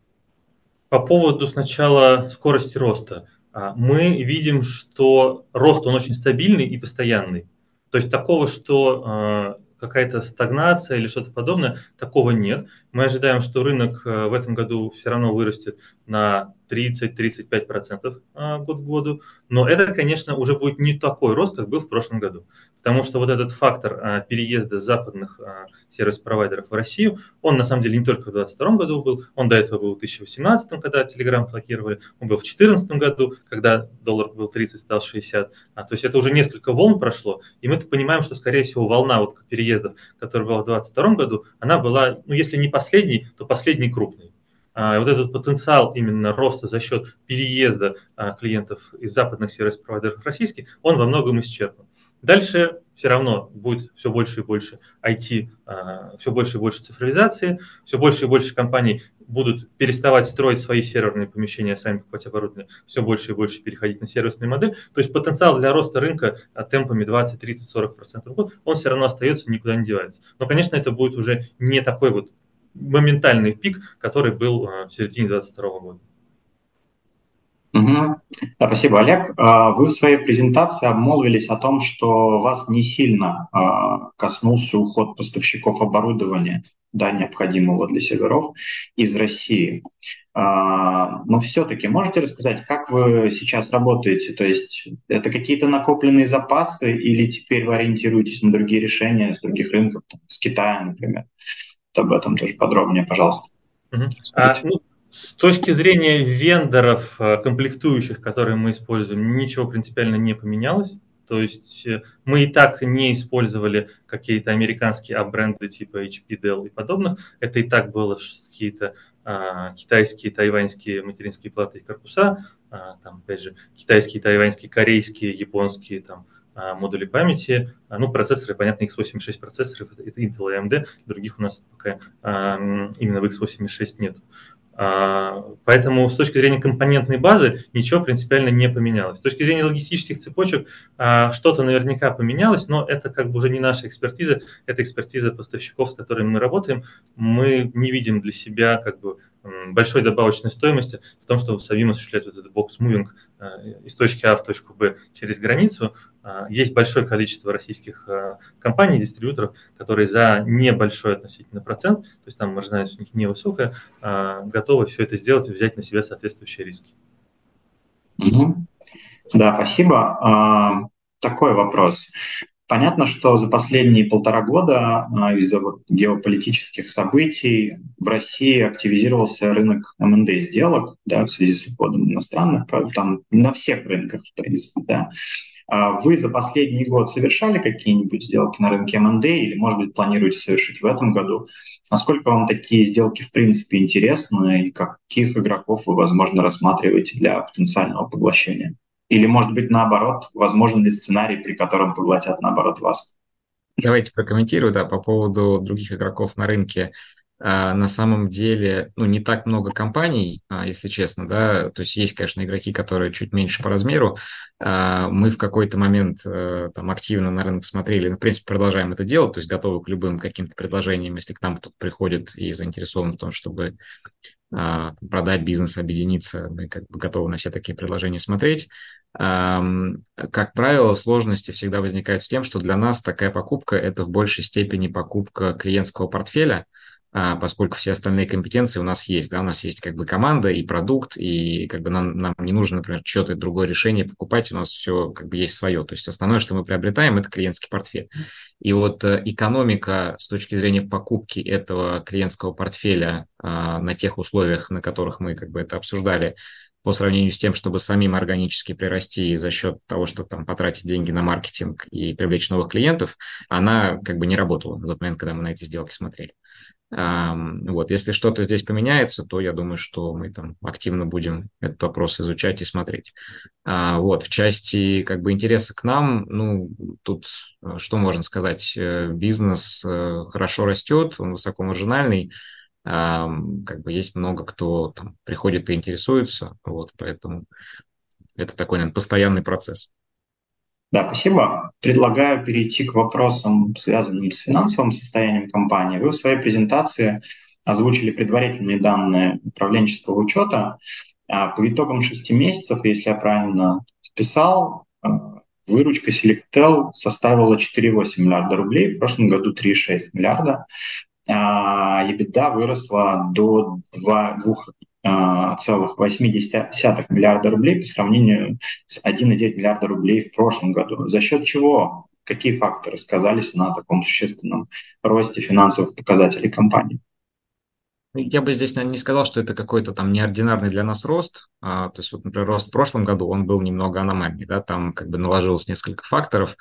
По поводу сначала скорости роста. А, мы видим, что рост он очень стабильный и постоянный. То есть такого, что а, какая-то стагнация или что-то подобное, такого нет. Мы ожидаем, что рынок э, в этом году все равно вырастет на 30-35% а, год к году. Но это, конечно, уже будет не такой рост, как был в прошлом году. Потому что вот этот фактор а, переезда западных а, сервис-провайдеров в Россию, он на самом деле не только в 2022 году был, он до этого был в 2018, когда Telegram блокировали, он был в 2014 году, когда доллар был 30, стал 60. А, то есть это уже несколько волн прошло, и мы понимаем, что, скорее всего, волна вот переездов, которая была в 2022 году, она была, ну, если не последней, то последней крупной. А, вот этот потенциал именно роста за счет переезда а, клиентов из западных сервис-провайдеров в российские, он во многом исчерпан. Дальше все равно будет все больше и больше IT, а, все больше и больше цифровизации, все больше и больше компаний будут переставать строить свои серверные помещения, сами покупать оборудование, все больше и больше переходить на сервисную модель. То есть потенциал для роста рынка темпами 20, 30, 40% в год, он все равно остается, никуда не девается. Но, конечно, это будет уже не такой вот моментальный пик, который был э, в середине 2022 года. Угу. Да, спасибо, Олег. А, вы в своей презентации обмолвились о том, что вас не сильно а, коснулся уход поставщиков оборудования, да, необходимого для серверов из России. А, но все-таки можете рассказать, как вы сейчас работаете? То есть это какие-то накопленные запасы или теперь вы ориентируетесь на другие решения с других рынков, там, с Китая, например? Об этом тоже подробнее, пожалуйста. Угу. А, ну, с точки зрения вендоров, э, комплектующих, которые мы используем, ничего принципиально не поменялось. То есть э, мы и так не использовали какие-то американские бренды типа HP, Dell и подобных. Это и так было какие-то а, китайские, тайваньские материнские платы и корпуса, а, там, опять же, китайские, тайваньские, корейские, японские, там, модули памяти, а, ну, процессоры, понятно, x86 процессоров, это Intel AMD, других у нас пока именно в x86 нет. А, поэтому с точки зрения компонентной базы ничего принципиально не поменялось. С точки зрения логистических цепочек что-то наверняка поменялось, но это как бы уже не наша экспертиза, это экспертиза поставщиков, с которыми мы работаем. Мы не видим для себя как бы большой добавочной стоимости в том, чтобы самим осуществлять вот этот box-moving из точки А в точку Б через границу. А, есть большое количество российских а, компаний, дистрибьюторов, которые за небольшой относительно процент, то есть там маржинальность у них невысокая, а, готовы все это сделать и взять на себя соответствующие риски. Да, спасибо. Такой вопрос. Понятно, что за последние полтора года а, из-за геополитических событий в России активизировался рынок МНД сделок да, в связи с уходом иностранных, там на всех рынках, в принципе. Да. А вы за последний год совершали какие-нибудь сделки на рынке M&A или, может быть, планируете совершить в этом году? Насколько вам такие сделки в принципе интересны и каких игроков вы, возможно, рассматриваете для потенциального поглощения? Или, может быть, наоборот, возможен ли сценарий, при котором поглотят, наоборот, вас? Давайте прокомментирую, да, по поводу других игроков на рынке. А, на самом деле, ну, не так много компаний, а, если честно, да, то есть есть, конечно, игроки, которые чуть меньше по размеру. А, мы в какой-то момент э, там активно на рынок смотрели, ну, в принципе, продолжаем это делать, то есть готовы к любым каким-то предложениям, если к нам кто-то приходит и заинтересован в том, чтобы продать бизнес, объединиться, мы как бы готовы на все такие предложения смотреть. Как правило, сложности всегда возникают с тем, что для нас такая покупка – это в большей степени покупка клиентского портфеля – а, поскольку все остальные компетенции у нас есть, да, у нас есть как бы команда и продукт, и как бы нам, нам не нужно, например, что-то другое решение покупать, у нас все как бы есть свое, то есть основное, что мы приобретаем, это клиентский портфель. И вот э, экономика с точки зрения покупки этого клиентского портфеля а, на тех условиях, на которых мы как бы это обсуждали, по сравнению с тем, чтобы самим органически прирасти за счет того, чтобы там потратить деньги на маркетинг и привлечь новых клиентов, она как бы не работала в тот момент, когда мы на эти сделки смотрели. Вот, если что-то здесь поменяется, то я думаю, что мы там активно будем этот вопрос изучать и смотреть. А, вот, в части как бы интереса к нам, ну, тут э, что можно сказать, э, бизнес э, хорошо растет, он высокомаржинальный, как бы есть много кто там приходит и интересуется, вот, поэтому это такой, наверное, постоянный процесс. Да, спасибо. Предлагаю перейти к вопросам, связанным с финансовым состоянием компании. Вы в своей презентации озвучили предварительные данные управленческого учета. А по итогам шести месяцев, если я правильно списал, э, выручка Selectel составила 4,8 миллиарда рублей, в прошлом году 3,6 миллиарда. А EBITDA выросла до 2, 1,8 миллиарда рублей по сравнению с 1,9 миллиарда рублей в прошлом году. За счет чего, какие факторы сказались на таком существенном росте финансовых показателей компании? Я бы здесь, наверное, не сказал, что это какой-то там неординарный для нас рост. А, то есть, вот, например, рост в прошлом году, он был немного аномальный, да, там как бы наложилось несколько факторов, а,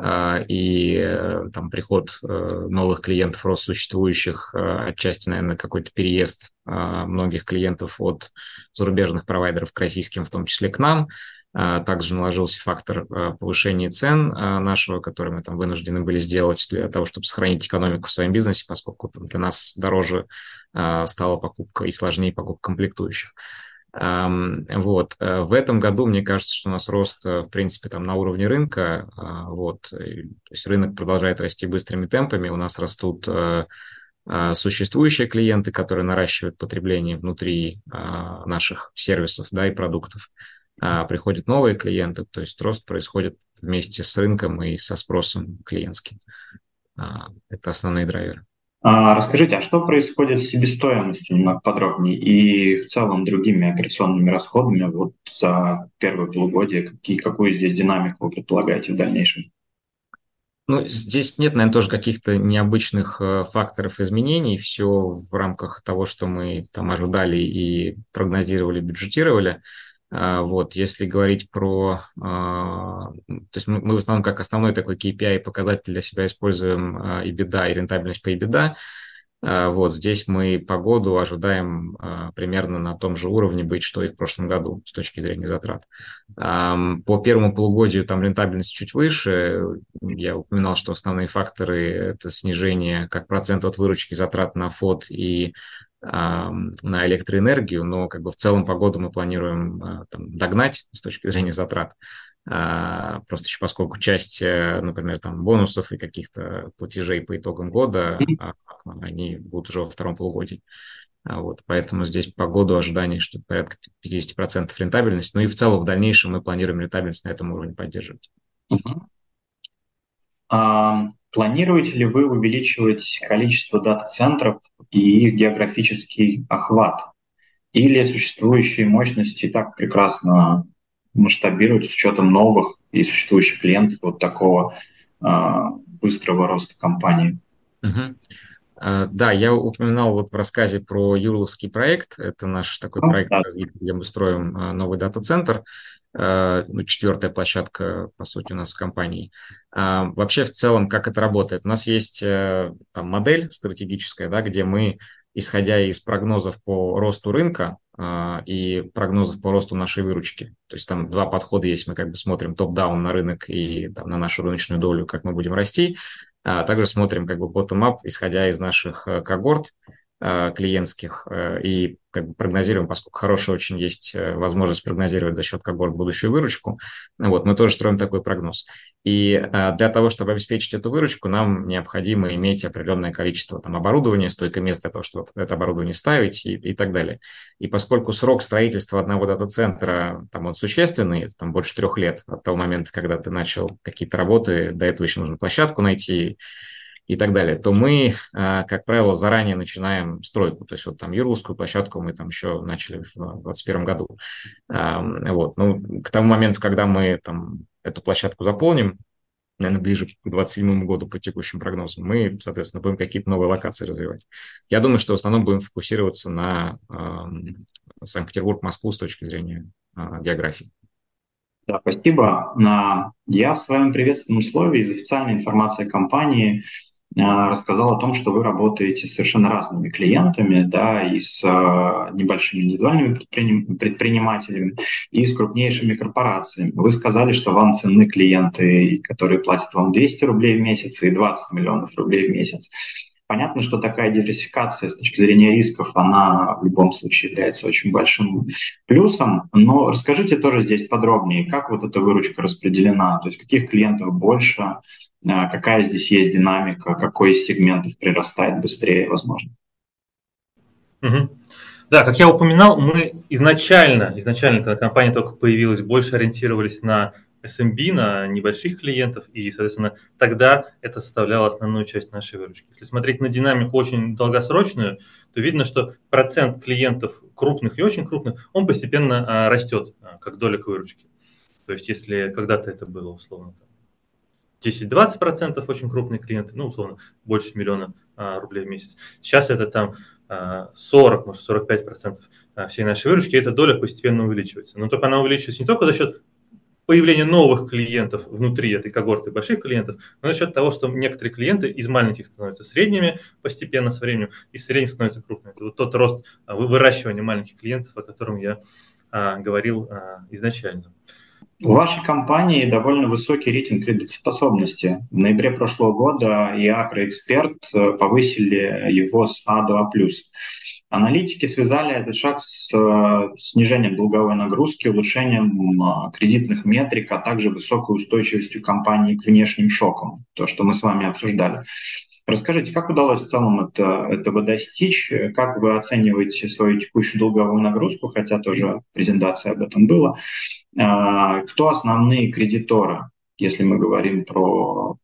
и э, там приход э, новых клиентов, рост существующих, э, отчасти, наверное, какой-то переезд а, многих клиентов от зарубежных провайдеров к российским, в том числе к нам. А, также наложился фактор повышения цен нашего, который мы там вынуждены были сделать для того, чтобы сохранить экономику в своем бизнесе, поскольку там, для нас дороже стала покупка и сложнее покупка комплектующих. Вот. Э, в этом году, мне кажется, что у нас рост, э, в принципе, там на уровне рынка. А, вот. То есть рынок продолжает расти быстрыми темпами. У нас растут э, существующие клиенты, которые наращивают потребление внутри наших сервисов да, и продуктов. А, приходят новые клиенты, то есть рост происходит вместе с рынком и со спросом клиентским. А, это основные драйверы. А, расскажите, а что происходит с себестоимостью немного подробнее и в целом другими операционными расходами вот за первое полугодие? Какие, какую здесь динамику вы предполагаете в дальнейшем? Ну, здесь нет, наверное, тоже каких-то необычных э, факторов изменений. Все в рамках того, что мы там ожидали и прогнозировали, бюджетировали. А, вот, если говорить про... А, то есть мы, в основном как основной такой KPI показатель для себя используем а, EBITDA и рентабельность по EBITDA. Вот здесь мы по году ожидаем примерно на том же уровне быть, что и в прошлом году с точки зрения затрат. По первому полугодию там рентабельность чуть выше. Я упоминал, что основные факторы – это снижение как процент от выручки затрат на фот и на электроэнергию, но как бы в целом по году мы планируем а, там, догнать с точки зрения затрат. А, просто еще поскольку часть, э, например, там бонусов и каких-то платежей по итогам года, а, они будут уже во втором полугодии. Вот, поэтому здесь по году ожидание, что порядка 50% рентабельность. Ну и в целом в дальнейшем мы планируем рентабельность на этом уровне поддерживать. Uh-huh. Планируете ли вы увеличивать количество дата-центров и их географический охват? Или существующие мощности так прекрасно масштабируют с учетом новых и существующих клиентов вот такого э, быстрого роста компании? Угу. Да, я упоминал вот в рассказе про Юрловский проект. Это наш такой ну, проект, да. где мы строим а, новый дата-центр. Ну, четвертая площадка, по сути, у нас в компании. Вообще, в целом, как это работает? У нас есть там модель стратегическая, да, где мы исходя из прогнозов по росту рынка э, и прогнозов по росту нашей выручки. То есть там два подхода есть, мы как бы смотрим топ-даун на рынок и там, на нашу рыночную долю, как мы будем расти, а также смотрим как бы bottom-up, исходя из наших э, когорт, Э, клиентских э, и как бы прогнозируем, поскольку хорошая очень есть э, возможность прогнозировать за счет когорт будущую выручку, вот мы тоже строим такой прогноз. И для того, чтобы обеспечить эту выручку, нам необходимо иметь определенное количество там, оборудования, столько мест для того, чтобы это оборудование ставить и, и так далее. И поскольку срок строительства одного дата-центра там он существенный, там больше трех лет от того момента, когда ты начал какие-то работы, до этого еще нужно площадку найти, и так далее, то мы, а, как правило, заранее начинаем стройку. То есть вот там Юрловскую площадку мы там еще начали в 2021 году. Вот. Ну, к тому моменту, когда мы там эту площадку заполним, наверное, ближе к 2027 году по текущим прогнозам, мы, соответственно, будем какие-то новые локации развивать. Я думаю, что в основном будем фокусироваться на Санкт-Петербург, Москву с точки зрения э, географии. Да, спасибо. Я в своем приветственном слове из официальной информации компании а, рассказал о том, что вы работаете с совершенно разными клиентами, да, и с а, небольшими индивидуальными предпринимателями, и с крупнейшими корпорациями. Вы сказали, что вам ценны клиенты, которые платят вам 200 рублей в месяц и 20 миллионов рублей в месяц. Понятно, что такая диверсификация с точки зрения рисков, она в любом случае является очень большим плюсом. Но расскажите тоже здесь подробнее, как вот эта выручка распределена, то есть каких клиентов больше, а, какая здесь есть динамика, какой из сегментов прирастает быстрее, возможно. Угу. Да, как я упоминал, мы изначально, изначально, когда компания только появилась, больше ориентировались на SMB, на небольших клиентов, и, соответственно, тогда это составляло основную часть нашей выручки. Если смотреть на динамику очень долгосрочную, то видно, что процент клиентов крупных и очень крупных, он постепенно а, растет, а, как доля к выручке. То есть, если когда-то это было условно 10-20% очень крупные клиенты, ну, условно, больше миллиона а, рублей в месяц. Сейчас это там 40, может 45% всей нашей выручки, и эта доля постепенно увеличивается. Но только она увеличивается не только за счет появление новых клиентов внутри этой когорты больших клиентов, но за счет того, что некоторые клиенты из маленьких становятся средними постепенно со временем, и средних становятся крупными. Это вот тот рост а, выращивания маленьких клиентов, о котором я а, говорил а, изначально. У вашей компании довольно высокий рейтинг кредитоспособности. В ноябре прошлого года и Акроэксперт э, повысили его с А до А+. Аналитики связали этот шаг с э, снижением долговой нагрузки, улучшением э, кредитных метрик, а также высокой устойчивостью компании к внешним шокам, то, что мы с вами обсуждали. Расскажите, как удалось в целом это, этого достичь? Как вы оцениваете свою текущую долговую нагрузку, хотя тоже презентация об этом была? А, кто основные кредиторы, если мы говорим про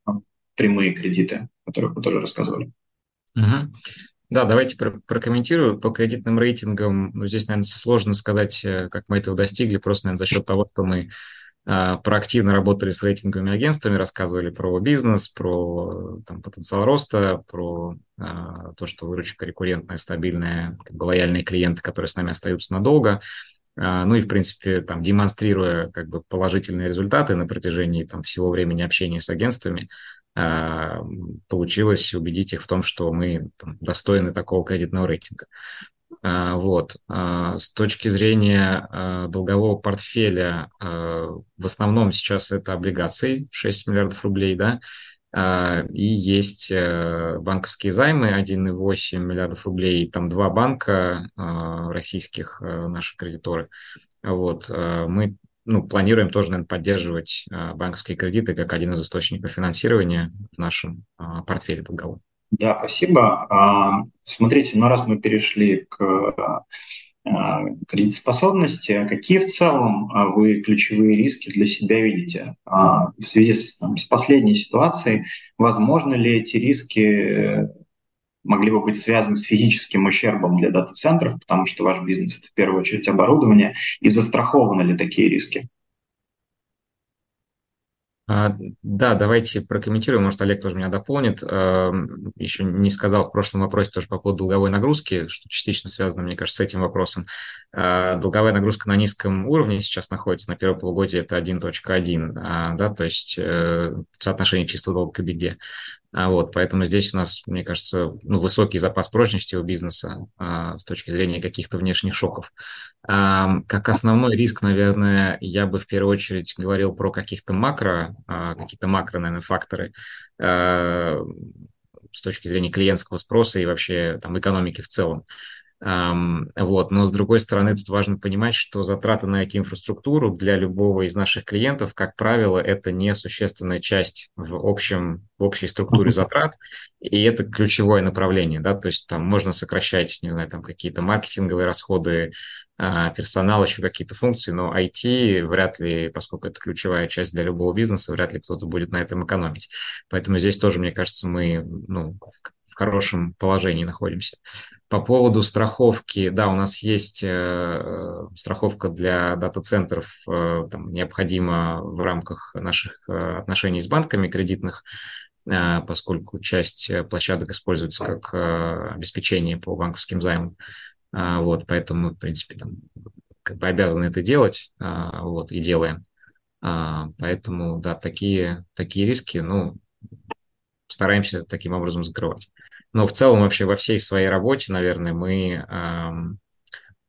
прямые кредиты, о которых вы тоже рассказывали? Угу. Да, давайте прокомментирую. По кредитным рейтингам, ну, здесь, наверное, сложно сказать, э, как мы этого достигли, просто, наверное, за счет того, что мы проактивно работали с рейтинговыми агентствами, рассказывали про бизнес, про там, потенциал роста, про э, то, что выручка рекуррентная, стабильная, как бы лояльные клиенты, которые с нами остаются надолго. Э, ну и, в принципе, там, демонстрируя как бы положительные результаты на протяжении там, всего времени общения с агентствами, а, получилось убедить их в том, что мы там, достойны такого кредитного рейтинга. А, вот. А, с точки зрения долгового портфеля, в основном сейчас это облигации 6 миллиардов рублей, да, и есть э, банковские займы 1,8 миллиардов рублей, там два банка российских, э, наши кредиторы. Вот. Мы ну, планируем тоже, наверное, поддерживать а, банковские кредиты как один из источников финансирования в нашем а, портфеле долговом. Да, спасибо. А, смотрите, ну раз мы перешли к кредитоспособности, какие в целом вы ключевые риски для себя видите в связи с, там, с последней ситуацией? Возможно ли эти риски могли бы быть связаны с физическим ущербом для дата-центров, потому что ваш бизнес – это в первую очередь оборудование, и застрахованы ли такие риски? А, да, давайте прокомментируем, может, Олег тоже меня дополнит. Еще не сказал в прошлом вопросе тоже по поводу долговой нагрузки, что частично связано, мне кажется, с этим вопросом. А, долговая нагрузка на низком уровне сейчас находится, на первое полугодие это 1.1, а, да, то есть э, соотношение чистого долга к беде. А вот, поэтому здесь у нас, мне кажется, ну, высокий запас прочности у бизнеса а, с точки зрения каких-то внешних шоков. А, как основной риск, наверное, я бы в первую очередь говорил про каких-то макро, а, какие-то макро, наверное, факторы а, с точки зрения клиентского спроса и вообще там экономики в целом. Вот. Но с другой стороны, тут важно понимать, что затраты на IT-инфраструктуру для любого из наших клиентов, как правило, это не существенная часть в, общем, в общей структуре затрат, и это ключевое направление. Да? То есть там можно сокращать, не знаю, там какие-то маркетинговые расходы, а, персонал, еще какие-то функции, но IT вряд ли, поскольку это ключевая часть для любого бизнеса, вряд ли кто-то будет на этом экономить. Поэтому здесь тоже, мне кажется, мы ну, в хорошем положении находимся. По поводу страховки, да, у нас есть э, страховка для дата-центров, э, там, необходима в рамках наших э, отношений с банками кредитных, э, поскольку часть площадок используется как э, обеспечение по банковским займам. Э, вот, поэтому, в принципе, там, как бы обязаны это делать, э, вот, и делаем. Э, поэтому, да, такие, такие риски, ну, стараемся таким образом закрывать. Но в целом вообще во всей своей работе, наверное, мы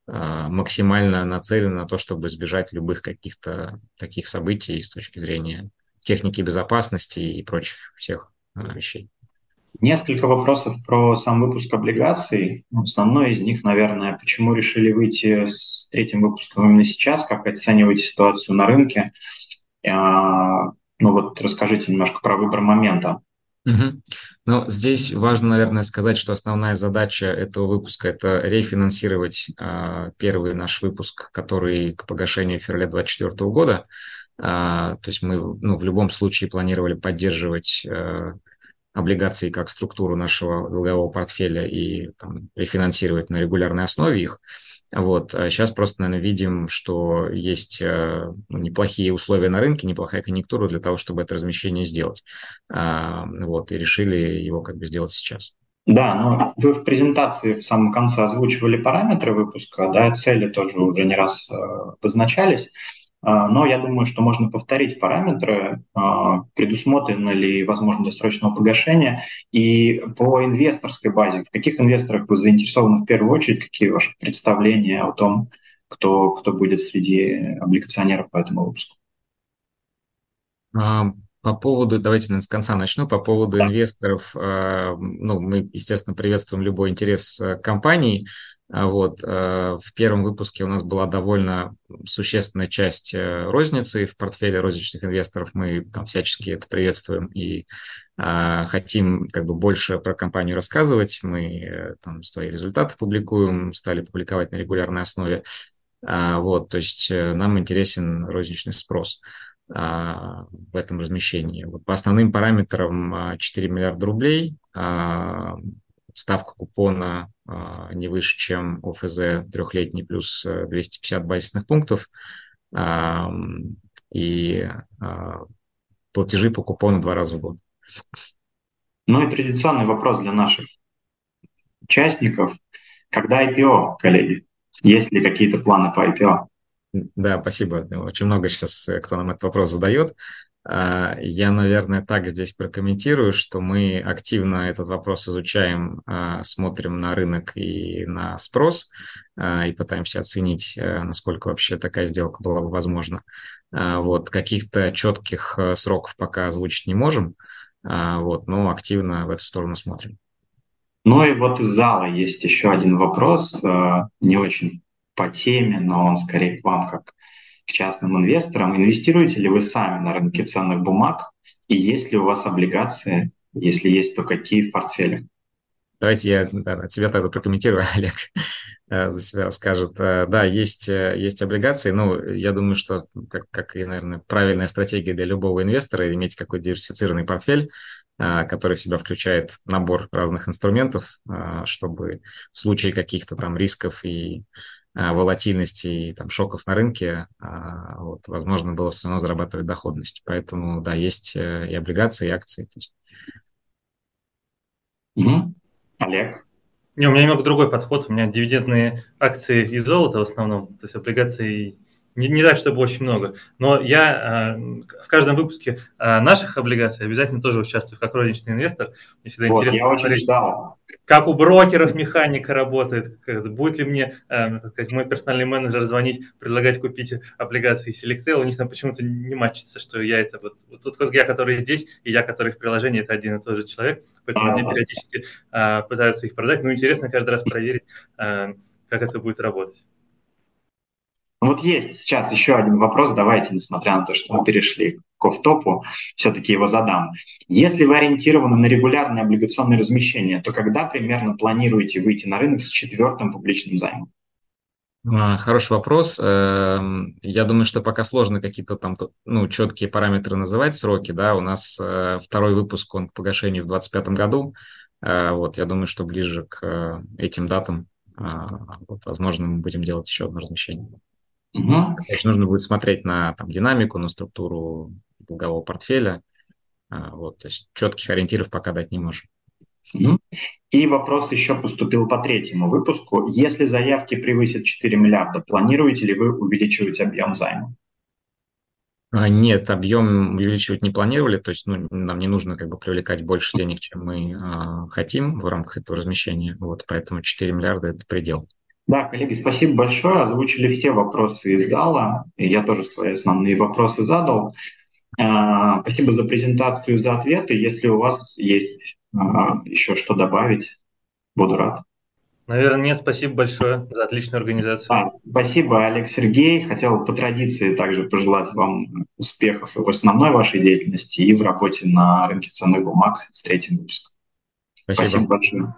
максимально нацелены на то, чтобы избежать любых каких-то таких событий с точки зрения техники безопасности и прочих всех а, вещей. Несколько вопросов про сам выпуск облигаций. Основной из них, наверное, почему решили выйти с третьим выпуском именно сейчас, как оцениваете ситуацию на рынке. А, ну вот расскажите немножко про выбор момента. Угу. Ну, здесь важно, наверное, сказать, что основная задача этого выпуска – это рефинансировать э, первый наш выпуск, который к погашению февраля 2024 года. Э, то есть мы ну, в любом случае планировали поддерживать э, облигации как структуру нашего долгового портфеля и там, рефинансировать на регулярной основе их. Вот. Сейчас а просто, наверное, видим, что есть э, неплохие условия на рынке, неплохая конъюнктура для того, чтобы это размещение сделать. А, вот. И решили его как бы сделать сейчас. Да, но вы в презентации в самом конце озвучивали параметры выпуска, да, цели тоже уже не раз э, обозначались. А, но я думаю, что можно повторить параметры, а, предусмотрено ли возможность досрочного погашения. И по инвесторской базе, в каких инвесторах вы заинтересованы в первую очередь, какие ваши представления о том, кто, кто будет среди облигационеров по этому выпуску? А, по поводу, давайте наверное, с конца начну, по поводу инвесторов, ну, мы, естественно, приветствуем любой интерес компании, а вот. Э, в первом выпуске у нас была довольно существенная часть э, розницы в портфеле розничных инвесторов. Мы там всячески это приветствуем и а, хотим как бы больше про компанию рассказывать. Мы э, там свои результаты публикуем, стали публиковать на регулярной основе. А, вот, то есть нам интересен розничный спрос в этом размещении. Вот по основным параметрам 4 миллиарда рублей, ставка купона а, не выше, чем ОФЗ трехлетний плюс 250 э, базисных пунктов и а, платежи по купону два раза в год. Ну и традиционный вопрос для наших участников. Когда IPO, коллеги? Есть ли какие-то планы по IPO? Да, спасибо. Очень много сейчас э, кто нам этот вопрос задает. А, я, наверное, так здесь прокомментирую, что мы активно этот вопрос изучаем, а, смотрим на рынок и на спрос а, и пытаемся оценить, э, насколько вообще такая сделка была бы возможна. Вот, каких-то четких э, сроков пока озвучить не можем, вот, но активно в эту сторону смотрим. Ну и вот из зала есть еще один вопрос, э, не очень по теме, но он скорее к вам как к частным инвесторам. Инвестируете ли вы сами на рынке ценных бумаг? И есть ли у вас облигации? Если есть, то какие в портфелях? Давайте я да, от себя тогда прокомментирую, Олег э, за себя скажет. Э, да, есть, э, есть облигации, но я думаю, что, как, как и, наверное, правильная стратегия для любого инвестора, иметь какой-то диверсифицированный портфель, который в себя включает набор разных инструментов, чтобы в случае каких-то там рисков и волатильности и там, шоков на рынке, вот, возможно было все равно зарабатывать доходность. Поэтому, да, есть и облигации, и акции. То есть... угу. Олег? Не, у меня немного другой подход. У меня дивидендные акции и золото в основном, то есть облигации не, не так, чтобы очень много. Но я э, в каждом выпуске э, наших облигаций обязательно тоже участвую как розничный инвестор. Мне всегда вот, интересно я очень ждал. как у брокеров механика работает, как, будет ли мне, э, так сказать, мой персональный менеджер звонить, предлагать купить облигации Selectel. У них там почему-то не матчится, что я это вот, вот тут я, который здесь, и я, который в приложении, это один и тот же человек. Поэтому а, мне периодически э, пытаются их продать. Ну, интересно каждый раз проверить, э, как это будет работать. Ну, вот есть сейчас еще один вопрос, давайте, несмотря на то, что мы перешли к офтопу, все-таки его задам. Если вы ориентированы на регулярное облигационное размещение, то когда примерно планируете выйти на рынок с четвертым публичным займом? А, хороший вопрос. Эм, я думаю, что пока сложно какие-то там ну, четкие параметры называть, сроки. Да? У нас э, второй выпуск, он к погашению в 2025 году. Э, вот, я думаю, что ближе к э, этим датам, вот, возможно, мы будем делать еще одно размещение. Угу. Конечно, нужно будет смотреть на там, динамику, на структуру долгового портфеля. А, вот, то есть четких ориентиров пока дать не можем. Угу. И вопрос еще поступил по третьему выпуску. Если заявки превысят 4 миллиарда, планируете ли вы увеличивать объем займа? А, нет, объем увеличивать не планировали, то есть ну, нам не нужно как бы привлекать больше денег, чем мы э, хотим в рамках этого размещения, вот, поэтому 4 миллиарда – это предел. Да, коллеги, спасибо большое. Озвучили все вопросы из зала. И я тоже свои основные вопросы задал. А, спасибо за презентацию, за ответы. Если у вас есть а, еще что добавить, буду рад. Наверное, нет. Спасибо большое за отличную организацию. А, спасибо, Олег Сергей. Хотел по традиции также пожелать вам успехов и в основной вашей деятельности, и в работе на рынке ценных бумаг с третьим выпуском. Спасибо, спасибо большое.